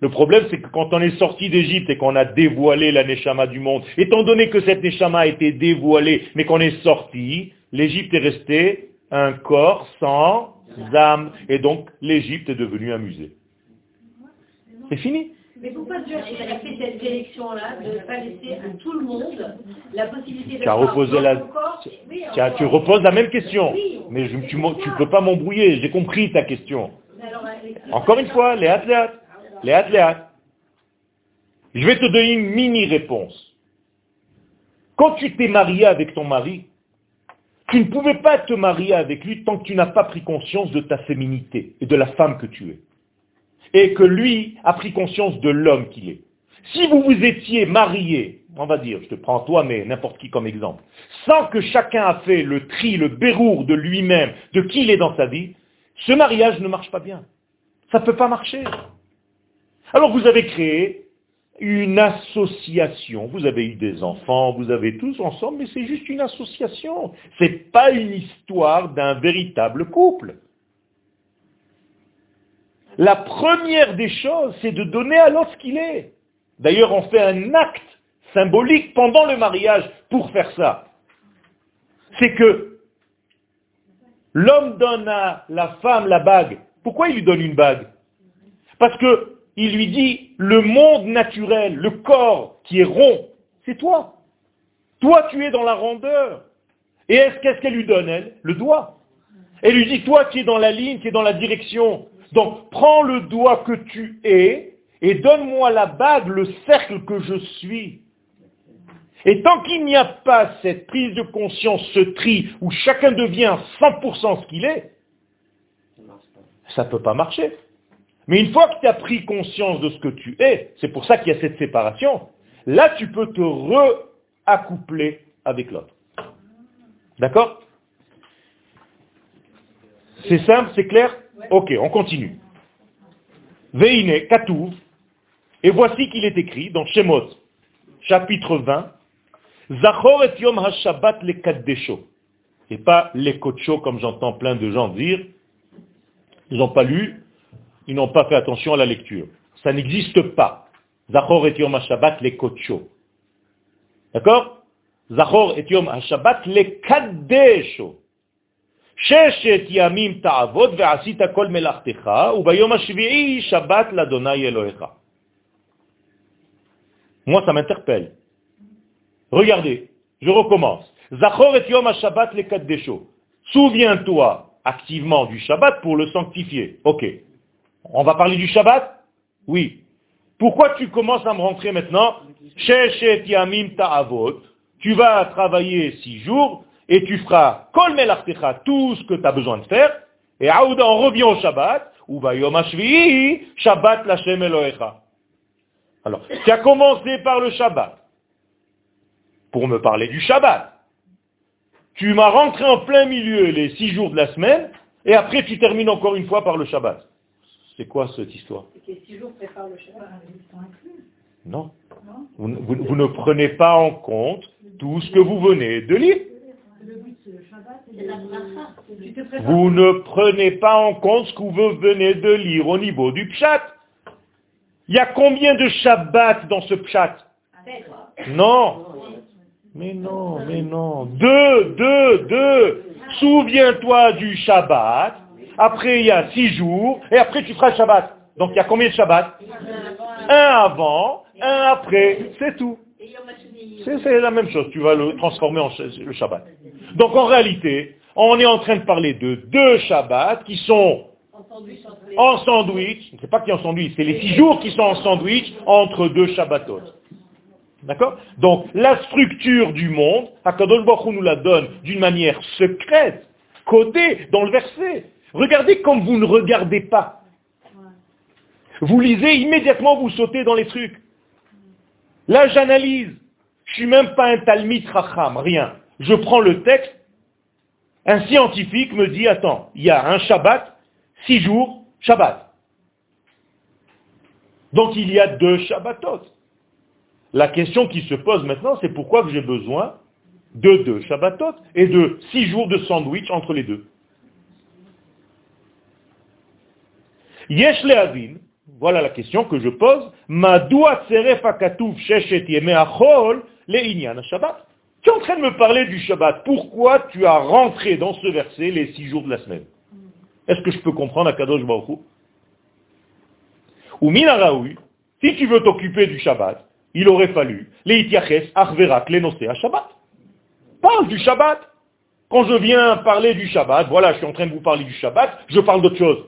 Le problème, c'est que quand on est sorti d'Égypte et qu'on a dévoilé la Neshama du monde, étant donné que cette Neshama a été dévoilée, mais qu'on est sorti, l'Égypte est restée un corps sans âme. Et donc, l'Égypte est devenue un musée. C'est fini.
Mais pourquoi Dieu a fait cette sélection-là de ne pas laisser à tout le monde la possibilité de
Tu as reposé la...
Oui,
Tu, as- tu
encore.
reposes la même question.
Oui,
Mais je- tu ne peux pas m'embrouiller. J'ai compris ta question.
Alors, avec-
Encore une fois, les athlètes. Les athlètes. Je vais te donner une mini-réponse. Quand tu t'es marié avec ton mari, tu ne pouvais pas te marier avec lui tant que tu n'as pas pris conscience de ta féminité et de la femme que tu es. Et que lui a pris conscience de l'homme qu'il est. Si vous vous étiez marié, on va dire, je te prends toi, mais n'importe qui comme exemple, sans que chacun a fait le tri, le bérour de lui-même, de qui il est dans sa vie, ce mariage ne marche pas bien. Ça ne peut pas marcher. Alors vous avez créé une association, vous avez eu des enfants, vous avez tous ensemble, mais c'est juste une association. Ce n'est pas une histoire d'un véritable couple. La première des choses, c'est de donner à l'autre ce qu'il est. D'ailleurs, on fait un acte symbolique pendant le mariage pour faire ça. C'est que l'homme donne à la femme la bague. Pourquoi il lui donne une bague? Parce que il lui dit, le monde naturel, le corps qui est rond, c'est toi. Toi, tu es dans la rondeur. Et est-ce qu'est-ce qu'elle lui donne, elle? Le doigt. Elle lui dit, toi qui es dans la ligne, qui es dans la direction. Donc, prends le doigt que tu es et donne-moi la bague, le cercle que je suis. Et tant qu'il n'y a pas cette prise de conscience, ce tri, où chacun devient 100% ce qu'il est, ça ne peut pas marcher. Mais une fois que tu as pris conscience de ce que tu es, c'est pour ça qu'il y a cette séparation, là tu peux te re-accoupler avec l'autre. D'accord? C'est simple, c'est clair? Ok, on continue. Veine, Katouv, et voici qu'il est écrit dans Shemot, chapitre 20, Zachor et Yom HaShabbat le Kaddesho. Et pas les Kocho comme j'entends plein de gens dire. Ils n'ont pas lu, ils n'ont pas fait attention à la lecture. Ça n'existe pas. Zachor et Yom HaShabbat le Kocho. D'accord? Zachor et Yom HaShabbat le Kaddesho. ששת ימים תעבוד ועשית כל מלאכתך, וביום השביעי שבת לאדוני אלוהיך. Moi, ça m'interpelle. Regardez, je recommence. Zachor et Yom HaShabbat le Kaddesho. Souviens-toi activement du Shabbat pour le sanctifier. Ok. On va parler du Shabbat Oui. Pourquoi tu commences à me rentrer maintenant Sheshet Yamim Ta'avot. Tu vas travailler six jours et tu feras Kol Melartecha, tout ce que tu as besoin de faire. Et Aouda, on revient au Shabbat. Ou Yom HaShvi'i, Shabbat Lashem Elohecha. Alors, tu as commencé par le Shabbat pour me parler du Shabbat. Tu m'as rentré en plein milieu les six jours de la semaine, et après tu termines encore une fois par le Shabbat. C'est quoi cette histoire?
Que six jours prépare le Shabbat.
Non. Vous, vous- vous ne prenez pas en compte tout ce que vous venez de lire. Vous ne prenez pas en compte ce que vous venez de lire au niveau du pshat. Il y a combien de Shabbat dans ce pshat? Non. Mais non, mais non. Deux, deux, deux. Souviens-toi du Shabbat. Après, il y a six jours. Et après, tu feras le Shabbat. Donc, il y a combien de Shabbat? Un avant, un après. C'est tout. C'est la même chose. Tu vas le transformer en le Shabbat. Donc, en réalité, on est en train de parler de deux Shabbats qui sont
En sandwich.
C'est pas qui en sandwich, c'est les six jours qui sont en sandwich entre deux Shabbatot. D'accord? Donc, la structure du monde, Akadosh Baruch nous la donne d'une manière secrète, codée dans le verset. Regardez comme vous ne regardez pas. Vous lisez, immédiatement vous sautez dans les trucs. Là, j'analyse. Je suis même pas un Talmid Racham, rien. Je prends le texte. Un scientifique me dit, attends, il y a un Shabbat, six jours, Shabbat. Donc il y a deux Shabbatot. La question qui se pose maintenant, c'est pourquoi j'ai besoin de deux Shabbatot et de six jours de sandwich entre les deux. Yesh le'avin Voilà la question que je pose. Tu es en train de me parler du Shabbat. Pourquoi tu as rentré dans ce verset les six jours de la semaine? Est-ce que je peux comprendre Akadosh Baruch Hu? Ou minaraoui, si tu veux t'occuper du Shabbat, il aurait fallu les itiaches achverak les à Shabbat. Parle du Shabbat. Quand je viens parler du Shabbat, voilà, je suis en train de vous parler du Shabbat, je parle d'autre chose.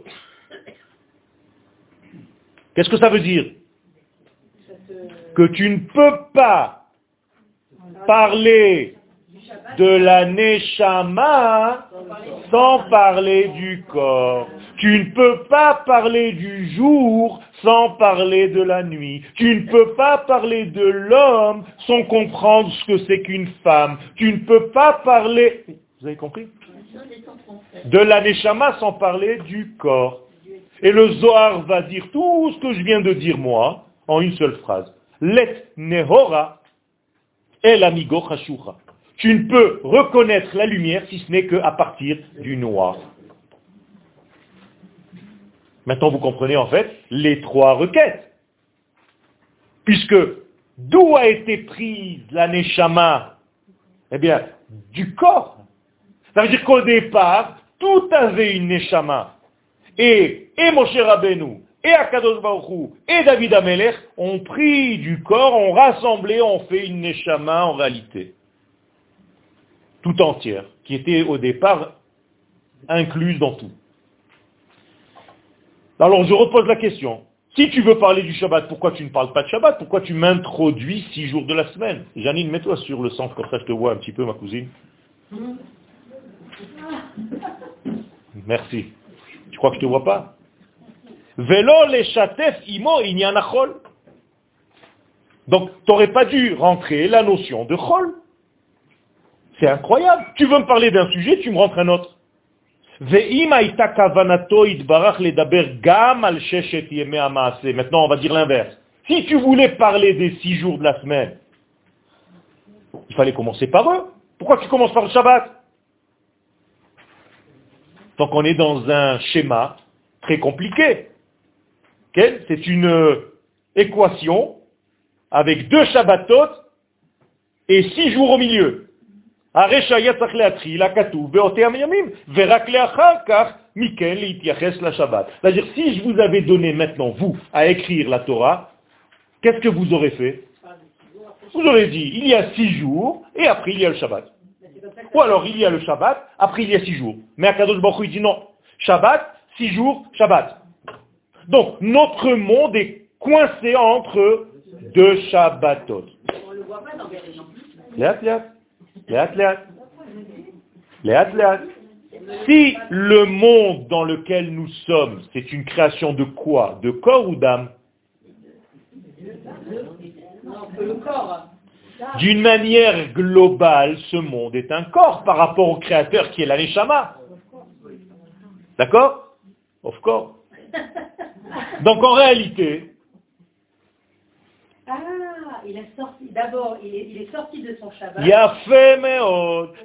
Qu'est-ce que ça veut dire Que tu ne peux pas parler de la Neshama sans parler du corps. Tu ne peux pas parler du jour sans parler de la nuit. Tu ne peux pas parler de l'homme sans comprendre ce que c'est qu'une femme. Tu ne peux pas parler, De la Neshama sans parler du corps. Et le Zohar va dire tout ce que je viens de dire moi en une seule phrase. Let nehora el amigo Tu ne peux reconnaître la lumière si ce n'est qu'à partir du noir. Maintenant, vous comprenez en fait les trois requêtes. Puisque d'où a été prise la neshama? Eh bien, du corps. Ça veut dire qu'au départ, tout avait une neshama. Et, et Moshe Rabbeinu, et Akadosh Baruch et David Amelech ont pris du corps, ont rassemblé, ont fait une neshama en réalité. Tout entière, qui était au départ incluse dans tout. Alors je repose la question. Si tu veux parler du Shabbat, pourquoi tu ne parles pas de Shabbat? Pourquoi tu m'introduis six jours de la semaine? Janine, mets-toi sur le centre, comme ça je te vois un petit peu, ma cousine. Merci. Tu crois que je te vois pas chatef imo. Donc, tu n'aurais pas dû rentrer la notion de chol. C'est incroyable. Tu veux me parler d'un sujet, tu me rentres un autre. Maintenant, on va dire l'inverse. Si tu voulais parler des six jours de la semaine, il fallait commencer par eux. Pourquoi tu commences par le Shabbat? Donc on est dans un schéma très compliqué. C'est une équation avec deux Shabbatot et six jours au milieu. C'est-à-dire, si je vous avais donné maintenant, vous, à écrire la Torah, qu'est-ce que vous aurez fait? Vous aurez dit, il y a six jours, et après il y a le Shabbat. Ou alors il y a le Shabbat, après il y a six jours. Mais Akadosh Baruch il dit non. Shabbat, six jours, Shabbat. Donc, notre monde est coincé entre deux Shabbatot. On le voit pas dans si le monde dans lequel nous sommes, c'est une création de quoi? De corps ou d'âme? D'une manière globale, ce monde est un corps par rapport au créateur qui est l'Aneshama. D'accord? Of course. Donc en réalité,
ah, il est sorti, d'abord, il, il est, sorti de son Shabbat.
Il a fait, mais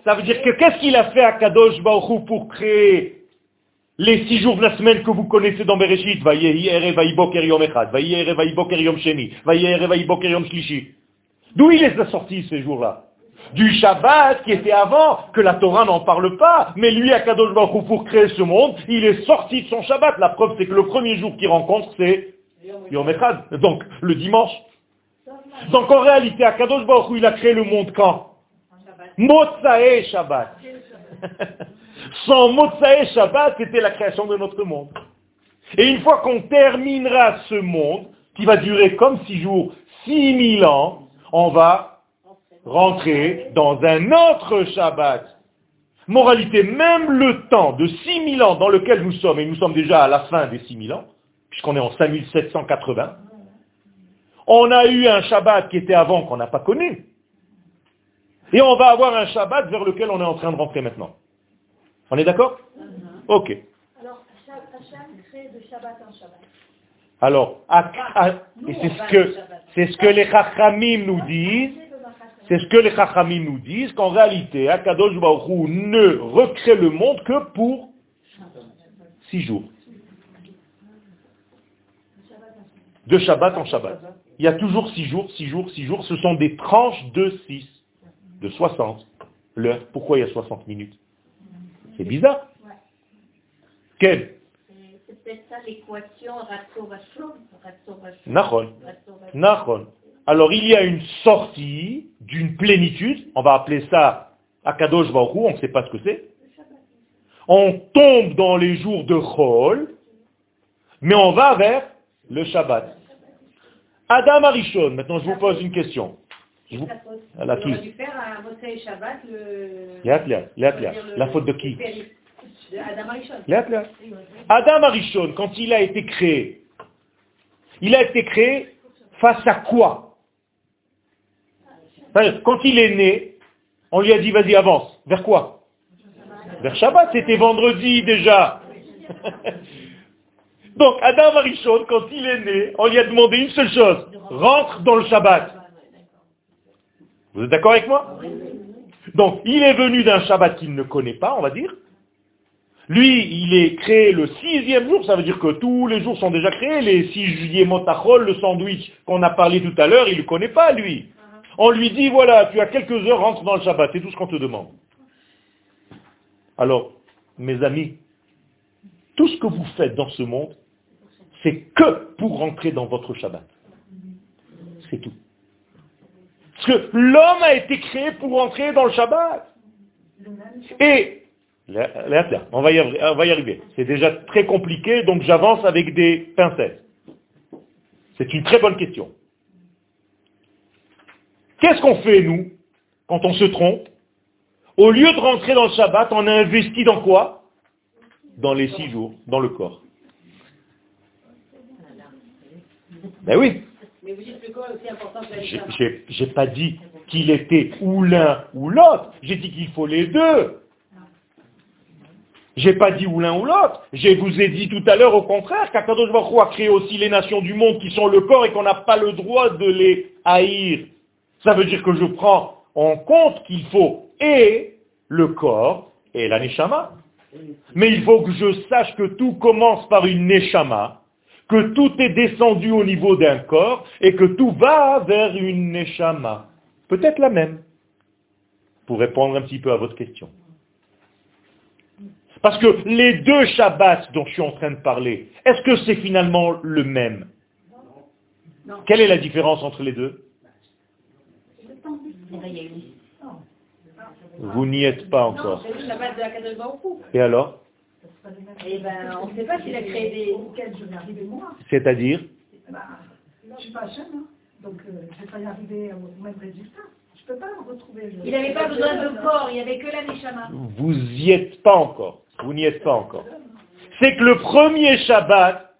ça veut dire que qu'est-ce qu'il a fait à Kadosh Baruch pour créer les six jours de la semaine que vous connaissez dans Bereshit, D'où il les a sortis ces jours-là Du Shabbat qui était avant, que la Torah n'en parle pas, mais lui, à Kadosh Baruch pour créer ce monde, il est sorti de son Shabbat. La preuve, c'est que le premier jour qu'il rencontre, c'est Yom Echad, donc le dimanche. Donc en réalité, Akadosh Baruch il a créé le monde quand Motsae Shabbat. Sans Motsae Shabbat, c'était la création de notre monde. Et une fois qu'on terminera ce monde, qui va durer comme six jours, six mille ans, on va rentrer dans un autre Shabbat. Moralité, même le temps de six mille ans dans lequel nous sommes, et nous sommes déjà à la fin des six mille ans, puisqu'on est en 5780, on a eu un Shabbat qui était avant qu'on n'a pas connu. Et on va avoir un Shabbat vers lequel on est en train de rentrer maintenant. On est d'accord?
Uh-huh.
Ok.
Alors, Hachem crée de Shabbat en Shabbat.
Alors, c'est ce que, c'est ce que les Chachamim nous disent, c'est ce que les Chachamim nous disent, qu'en réalité, Akadosh Baruch ne recrée le monde que pour six jours. de Shabbat en Shabbat. Il y a toujours six jours, six jours, six jours. Ce sont des tranches de six, de 60. L'heure, pourquoi il y a 60 minutes? C'est bizarre. Quel?
C'est ça l'équation.
Alors il y a une sortie d'une plénitude, on va appeler ça Akadosh Baruch on ne sait pas ce que c'est. On tombe dans les jours de Chol, mais on va vers le Shabbat. Adam Arishon, maintenant je vous pose une question. Je vous- À la faute de qui?
Adam Arishon.
Quand il a été créé, il a été créé face à quoi? Quand il est né, on lui a dit vas-y avance. Vers quoi? Vers Shabbat, c'était vendredi déjà. Donc Adam Arishon, quand il est né, on lui a demandé une seule chose, rentre dans le Shabbat. Vous êtes d'accord avec moi? Donc il est venu d'un Shabbat qu'il ne connaît pas, on va dire. Lui, il est créé le sixième jour, ça veut dire que tous les jours sont déjà créés, les six juillet motachol, le sandwich qu'on a parlé tout à l'heure, il ne le connaît pas, lui. On lui dit, voilà, tu as quelques heures, rentre dans le Shabbat, c'est tout ce qu'on te demande. Alors, mes amis, tout ce que vous faites dans ce monde, c'est que pour rentrer dans votre Shabbat. C'est tout. Parce que l'homme a été créé pour rentrer dans le Shabbat. Et on va y arri- on va y arriver. C'est déjà très compliqué, donc j'avance avec des pincettes. C'est une très bonne question. Qu'est-ce qu'on fait, nous, quand on se trompe? Au lieu de rentrer dans le Shabbat, on a investi dans quoi? Dans les six jours, dans le corps. Ben oui,
Mais vous dites que le corps est aussi important que
j'ai pas dit qu'il était ou l'un ou l'autre, j'ai dit qu'il faut les deux. J'ai pas dit ou l'un ou l'autre. Je vous ai dit tout à l'heure au contraire qu'Akadosh Baruch a créé aussi les nations du monde qui sont le corps et qu'on n'a pas le droit de les haïr. Ça veut dire que je prends en compte qu'il faut et le corps et la neshama. Mais il faut que je sache que tout commence par une neshama, que tout est descendu au niveau d'un corps et que tout va vers une neshama. Peut-être la même, pour répondre un petit peu à votre question. Parce que les deux Shabbats dont je suis en train de parler, est-ce que c'est finalement le même? Quelle est la différence entre les deux? Vous n'y êtes pas
Non,
encore. Et alors?
Eh ben, on ne sait pas s'il a créé des...
je vais arriver moi.
C'est-à-dire?
Bah, je suis pas Hachem, hein. donc euh, je ne vais pas y arriver au même résultat. Je ne peux pas le retrouver. je-
Il n'avait pas besoin de corps, il n'y avait que la Neshama.
Vous y êtes pas encore. Vous n'y êtes pas encore. C'est que le premier Shabbat,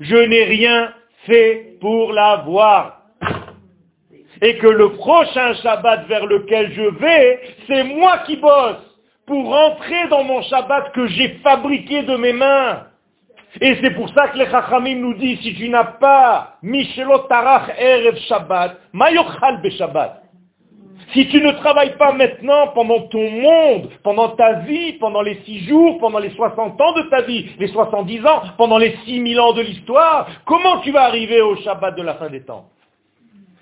je n'ai rien fait pour l'avoir. Et que le prochain Shabbat vers lequel je vais, c'est moi qui bosse pour rentrer dans mon Shabbat que j'ai fabriqué de mes mains. Et c'est pour ça que les Chachamim nous disent, si tu n'as pas Michelot Tarach Erev Shabbat, Mayochal Be Shabbat. Si tu ne travailles pas maintenant pendant ton monde, pendant ta vie, pendant les six jours, pendant les 60 ans de ta vie, les 70 ans, pendant les 6000 ans de l'histoire, comment tu vas arriver au Shabbat de la fin des temps?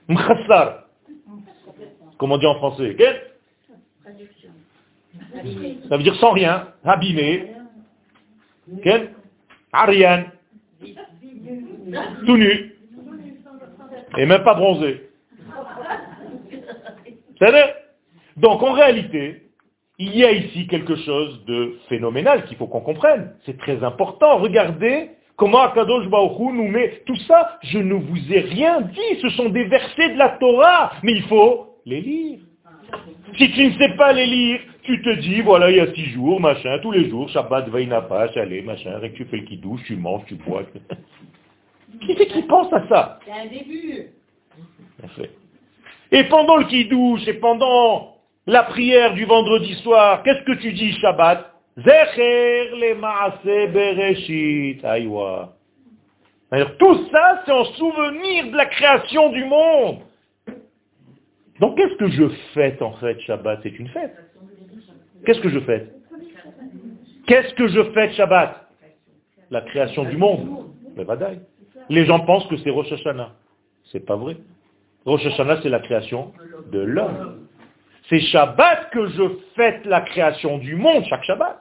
Mchassar. Comme on dit en français. Ça veut dire sans rien, abîmé. Ariane. Tout nu. Et même pas bronzé. C'est-à-dire Donc en réalité, il y a ici quelque chose de phénoménal qu'il faut qu'on comprenne. C'est très important. Regardez comment Akadosh Baruch Hu nous met tout ça. Je ne vous ai rien dit. Ce sont des versets de la Torah. Mais il faut les lire. Si tu ne sais pas les lire, tu te dis, voilà, il y a six jours, machin, tous les jours, Shabbat, Vainapa, allez, machin, et que tu fais le kidouche, tu manges, tu bois. Qui c'est qui pense à ça?
C'est un début.
Et pendant le kidouche, et pendant la prière du vendredi soir, qu'est-ce que tu dis Shabbat? Zecher le maase bereshit. Tout ça, c'est en souvenir de la création du monde. Donc qu'est-ce que je fête en fait Shabbat? C'est une fête. Qu'est-ce que je fête? Qu'est-ce que je fête Shabbat? La création du monde. Les gens pensent que c'est Rosh Hashanah. C'est pas vrai. Rosh Hashanah, c'est la création de l'homme. C'est Shabbat que je fête la création du monde, chaque Shabbat.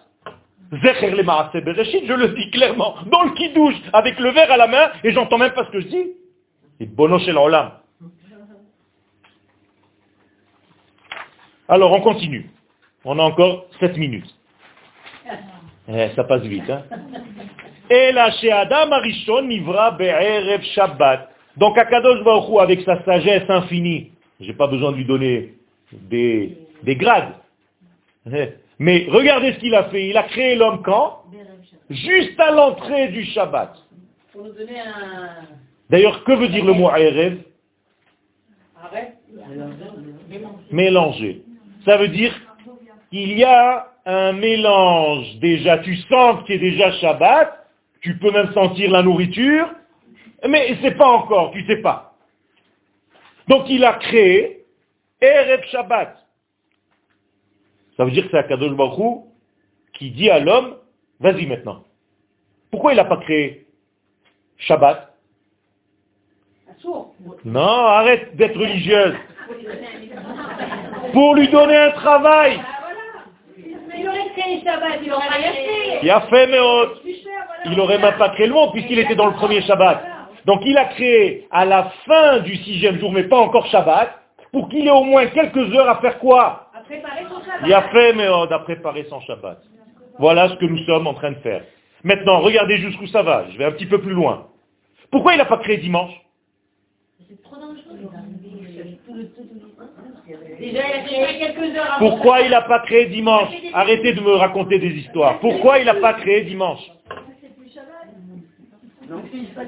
Je le dis clairement, dans le kidouche, avec le verre à la main, et j'entends même pas ce que je dis. Et bono. Alors, on continue. On a encore 7 minutes. Eh, ça passe vite. Hein et la Arishon Nivra Shabbat. Donc Akadosh Baruch avec sa sagesse infinie, j'ai pas besoin de lui donner des, des grades. Mais regardez ce qu'il a fait. Il a créé l'homme quand? Juste à l'entrée du Shabbat. D'ailleurs, que veut dire le mot Erev Mélanger. Ça veut dire qu'il y a un mélange déjà. Tu sens qu'il y a déjà Shabbat, tu peux même sentir la nourriture, mais c'est pas encore, tu sais pas. Donc il a créé Erev Shabbat. Ça veut dire que c'est Akadosh Baruch qui dit à l'homme, vas-y maintenant. Pourquoi il n'a pas créé Shabbat? Non, arrête d'être religieuse. Pour lui donner un travail.
Il aurait créé Shabbat, il aurait rien fait.
Il a fait, mais il aurait même pas créé le monde puisqu'il était dans le premier Shabbat. Donc il a créé à la fin du sixième jour, mais pas encore Shabbat, pour qu'il ait au moins quelques heures à faire quoi? Il a fait, mais à préparer son Shabbat. Voilà ce que nous sommes en train de faire. Maintenant, regardez jusqu'où ça va. Je vais un petit peu plus loin. Pourquoi il n'a pas créé dimanche? Pourquoi il n'a pas créé dimanche? Arrêtez de me raconter des histoires. Pourquoi il n'a pas créé dimanche?
Non, ça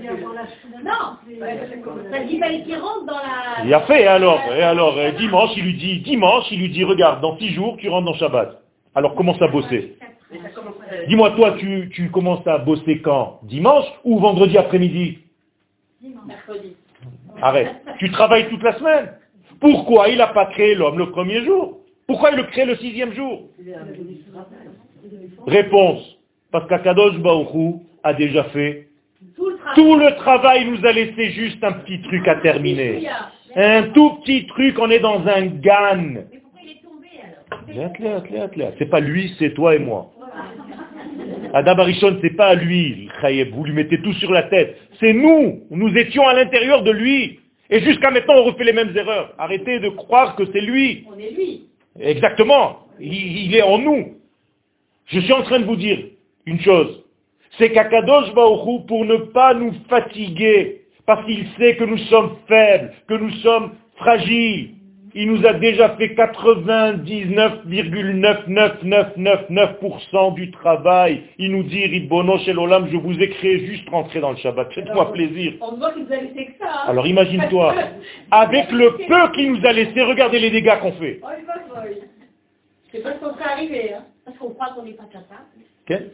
dit qu'il rentre dans la...
Il a fait alors, et alors euh, dimanche, il lui dit, dimanche, il lui dit, regarde, dans six jours, tu rentres dans Shabbat. Alors commence à bosser. Dis-moi, toi, tu, tu commences à bosser quand? Dimanche ou vendredi après-midi?
Mercredi.
Arrête. Tu travailles toute la semaine. Pourquoi il n'a pas créé l'homme le premier jour? Pourquoi il le crée le sixième jour? Réponse. Parce qu'Akadosh Baoru a déjà fait tout le travail nous a laissé juste un petit truc à terminer. Un tout petit truc, on est dans un gan. C'est pas lui, c'est toi et moi. Adam Arishon, c'est pas lui, vous lui mettez tout sur la tête. C'est nous, nous étions à l'intérieur de lui. Et jusqu'à maintenant, on refait les mêmes erreurs. Arrêtez de croire que c'est lui.
On est lui.
Exactement. il est en nous. Je suis en train de vous dire une chose c'est qu'Akadosh Baoru, pour ne pas nous fatiguer, parce qu'il sait que nous sommes faibles, que nous sommes fragiles, il nous a déjà fait 99,99999% du travail. Il nous dit, Ribbono chez l'Olam, je vous ai créé juste rentrer dans le Shabbat. Faites-moi plaisir.
On voit que vous avez fait que ça. Hein.
Alors imagine-toi, avec le peu qu'il nous a laissé, regardez les dégâts qu'on fait.
C'est pas ce qu'on serait arrivé, hein, parce qu'on croit qu'on n'est pas capable.
Quel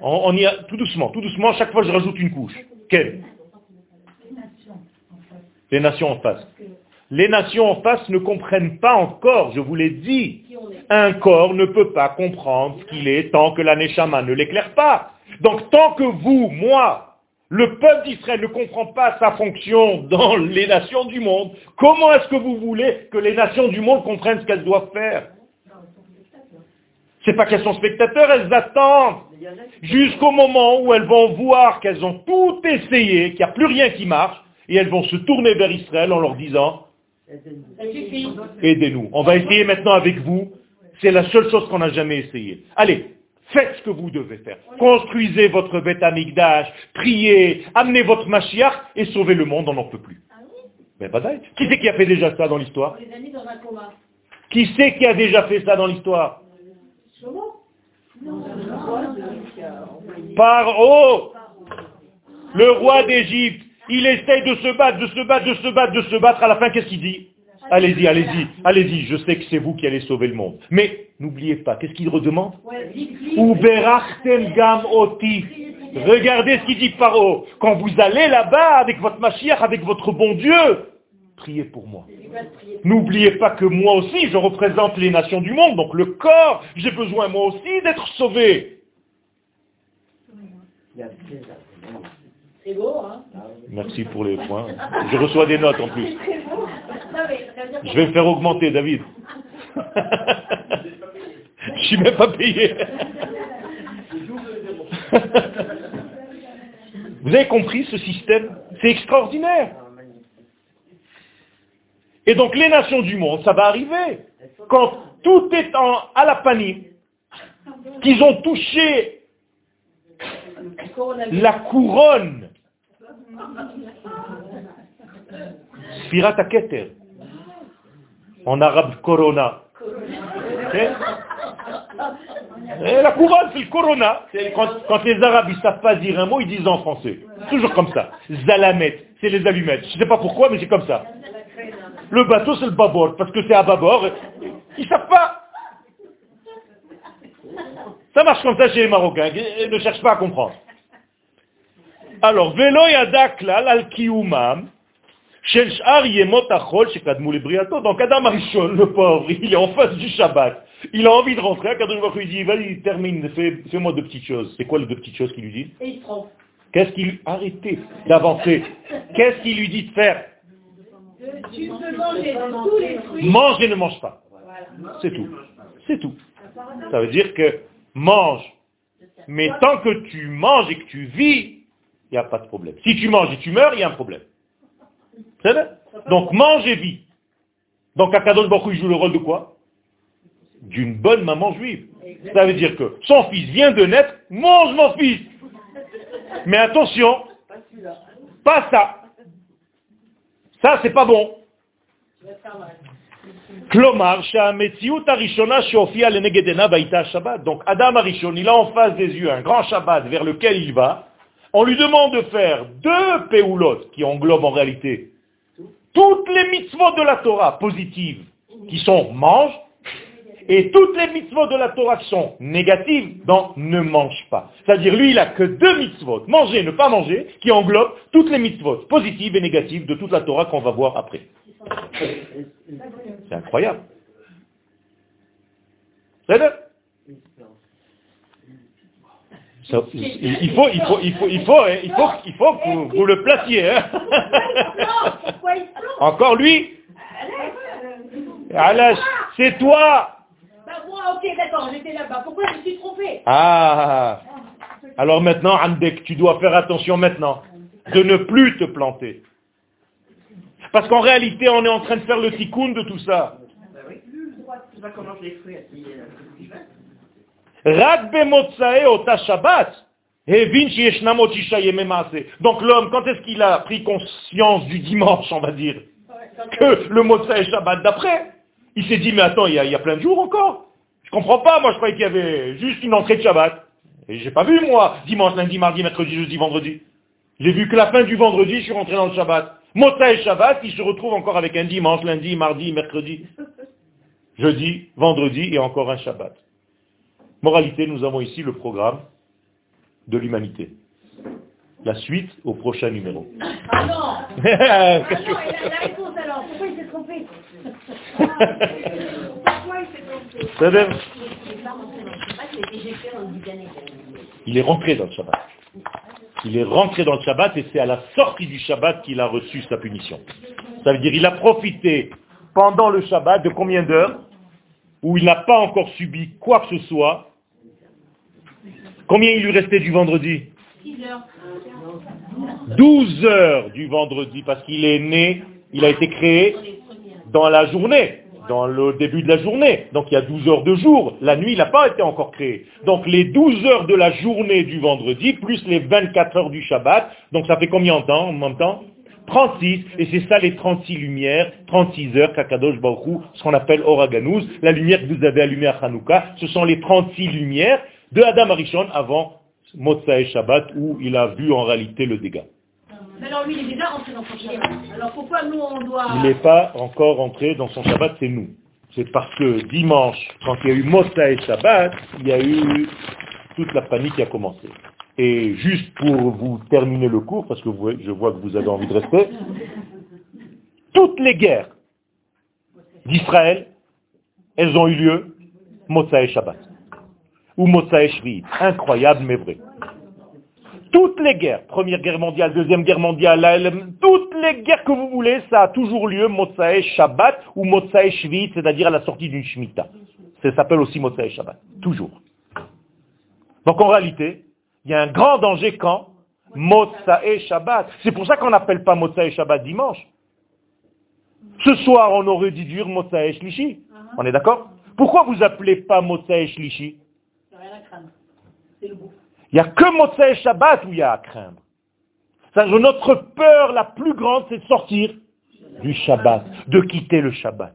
on, on, tout doucement, tout doucement, chaque fois je rajoute une couche. Les nations en face. Les nations en face ne comprennent pas encore, je vous l'ai dit. Un corps ne peut pas comprendre ce qu'il est tant que la Neshama ne l'éclaire pas. Donc tant que vous, moi, le peuple d'Israël ne comprend pas sa fonction dans les nations du monde, comment est-ce que vous voulez que les nations du monde comprennent ce qu'elles doivent faire? C'est pas qu'elles sont spectateurs, elles attendent jusqu'au moment où elles vont voir qu'elles ont tout essayé, qu'il n'y a plus rien qui marche, et elles vont se tourner vers Israël en leur disant, aidez-nous. On va essayer maintenant avec vous. C'est la seule chose qu'on n'a jamais essayé. Allez, faites ce que vous devez faire. Construisez votre bête amigdash, priez, amenez votre Mashiach et sauvez le monde, on n'en peut plus. Mais pas Qui c'est qui a fait déjà ça dans l'histoire? Qui c'est qui a déjà fait ça dans l'histoire? Paro, le roi d'Égypte, il essaye de se battre, de se battre, de se battre, de se battre. À la fin, qu'est-ce qu'il dit? Allez-y, allez-y, allez-y, je sais que c'est vous qui allez sauver le monde. Mais n'oubliez pas, qu'est-ce qu'il redemande? Oti. Regardez ce qu'il dit Paro. Quand vous allez là-bas avec votre machia, avec votre bon Dieu, priez pour moi. N'oubliez pas que moi aussi, je représente les nations du monde, donc le corps, j'ai besoin moi aussi d'être sauvé.
C'est beau, hein?
Merci pour les points. Je reçois des notes en plus. Je vais me faire augmenter, David. Je suis même pas payé. Vous avez compris ce système? C'est extraordinaire. Et donc les nations du monde, ça va arriver. Quand tout est en, à la panique, qu'ils ont touché la couronne, Sfirat Keter, en arabe Corona. La couronne, c'est le Corona. Quand, les Arabes ne savent pas dire un mot, ils disent en français. Toujours comme ça. Zalamet, c'est les allumettes. Je ne sais pas pourquoi, mais c'est comme ça. Le bateau, c'est le babord, parce que c'est à babord. Ils ne savent pas. Ça marche comme ça chez les Marocains. Ils ne cherchent pas à comprendre. Alors, vélo yadak lal al kiyumam, shel sh'ar yemot achol lebriato. Donc, Adam Arishon, le pauvre, il est en face du Shabbat. Il a envie de rentrer. Akadosh Baruch Hu, il dit, vas-y, termine, fais- fais-moi deux petites choses. C'est quoi les deux petites choses qu'il lui dit? Qu'est-ce qu'il... Arrêtez d'avancer. Qu'est-ce qu'il lui dit de faire?
Tu peux manger de tous les fruits.
Mange et ne mange pas. C'est tout. C'est tout. Ça veut dire que mange. Mais tant que tu manges et que tu vis, il n'y a pas de problème. Si tu manges et tu meurs, il y a un problème. C'est vrai? Donc mange et vis. Donc Akadosh Baruch il joue le rôle de quoi? D'une bonne maman juive. Ça veut dire que son fils vient de naître, mange mon fils. Mais attention, pas ça. Ça, c'est pas bon. Donc Adam Arishon, il a en face des yeux un grand Shabbat vers lequel il va. On lui demande de faire deux péoulotes qui englobent en réalité toutes les mitzvot de la Torah positives, qui sont mange, et toutes les mitzvot de la Torah sont négatives dans ne mange pas. C'est-à-dire lui il a que deux mitzvot, manger, ne pas manger, qui englobent toutes les mitzvot positives et négatives de toute la Torah qu'on va voir après. C'est incroyable. C'est Ça- il faut, il faut, il faut, il faut, hein, il faut, il faut que vous, vous le placiez. hein. Encore lui Alash, c'est toi
là-bas. Pourquoi je me suis trompée
Ah Alors maintenant, Andek, tu dois faire attention maintenant de ne plus te planter. Parce qu'en réalité, on est en train de faire le tikkun de tout ça. Donc l'homme, quand est-ce qu'il a pris conscience du dimanche, on va dire Que le Motzae Shabbat d'après? Il s'est dit, mais attends, il y, il y a plein de jours encore. Je comprends pas, moi je croyais qu'il y avait juste une entrée de Shabbat. Et j'ai pas vu, moi, dimanche, lundi, mardi, mercredi, jeudi, vendredi. J'ai vu que la fin du vendredi, je suis rentré dans le Shabbat. Motzae Shabbat, il se retrouve encore avec un dimanche, lundi, mardi, mercredi, jeudi, vendredi et encore un Shabbat. Moralité, nous avons ici le programme de l'humanité. La suite au prochain numéro.
Ah non Ah non, et la réponse alors, pourquoi il s'est trompé? Il
est rentré dans le Shabbat. Il est rentré dans le Shabbat et c'est à la sortie du Shabbat qu'il a reçu sa punition. Ça veut dire il a profité pendant le Shabbat de combien d'heures où il n'a pas encore subi quoi que ce soit? Combien il lui restait du vendredi? 12 heures du vendredi parce qu'il est né, il a été créé dans la journée, dans le début de la journée. Donc il y a 12 heures de jour. La nuit, n'a pas été encore créé. Donc les 12 heures de la journée du vendredi, plus les 24 heures du Shabbat, donc ça fait combien de temps en même temps? 36, et c'est ça les 36 lumières, 36 heures, Kakadosh Baruch ce qu'on appelle Oraganouz, la lumière que vous avez allumée à Hanouka, ce sont les 36 lumières de Adam Arishon avant Motsae Shabbat, où il a vu en réalité le dégât.
Alors lui, il est déjà rentré dans son Shabbat. Alors pourquoi nous, on doit...
Il n'est pas encore entré dans son Shabbat, c'est nous. C'est parce que dimanche, quand il y a eu Motsa et Shabbat, il y a eu toute la panique qui a commencé. Et juste pour vous terminer le cours, parce que je vois que vous avez envie de rester, toutes les guerres d'Israël, elles ont eu lieu Motsa et Shabbat. Ou Motsa et Shvi. Incroyable mais vrai. Toutes les guerres, première guerre mondiale, deuxième guerre mondiale, la- toutes les guerres que vous voulez, ça a toujours lieu Motsae Shabbat ou Motsae Shvit, c'est-à-dire à la sortie d'une Shemitah. Ça s'appelle aussi Motsae Shabbat. Toujours. Donc en réalité, il y a un grand danger quand Motsae Shabbat. C'est pour ça qu'on n'appelle pas Motsae Shabbat dimanche. Ce soir, on aurait dû dire Motsae Shlishi. On est d'accord? Pourquoi vous appelez pas Motsae Shlishi?
Il n'y a rien à craindre. C'est le beau.
Il n'y a que Motsae Shabbat où il y a à craindre. C'est-à-dire, notre peur la plus grande, c'est de sortir du Shabbat, de quitter le Shabbat.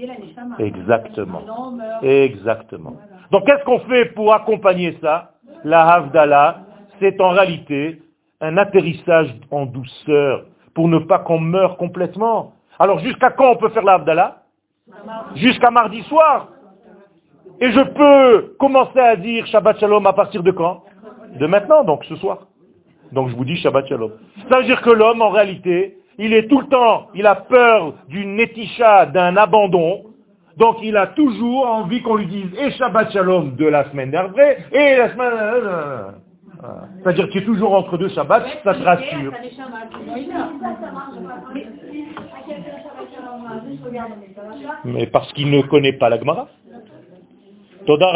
La.
Exactement. Exactement. Donc qu'est-ce qu'on fait pour accompagner ça? La Havdalah, c'est en réalité un atterrissage en douceur pour ne pas qu'on meure complètement. Alors jusqu'à quand on peut faire la Havdalah? Jusqu'à mardi soir. Et je peux commencer à dire Shabbat Shalom à partir de quand? De maintenant, donc ce soir. Donc je vous dis Shabbat Shalom. Ça veut dire que l'homme, en réalité, il est tout le temps, il a peur d'une néticha, d'un abandon. Donc il a toujours envie qu'on lui dise et Shabbat Shalom de la semaine d'après et la semaine... Voilà. C'est-à-dire qu'il est toujours entre deux Shabbats, ça te rassure. Mais parce qu'il ne connaît pas la Gemara. Toda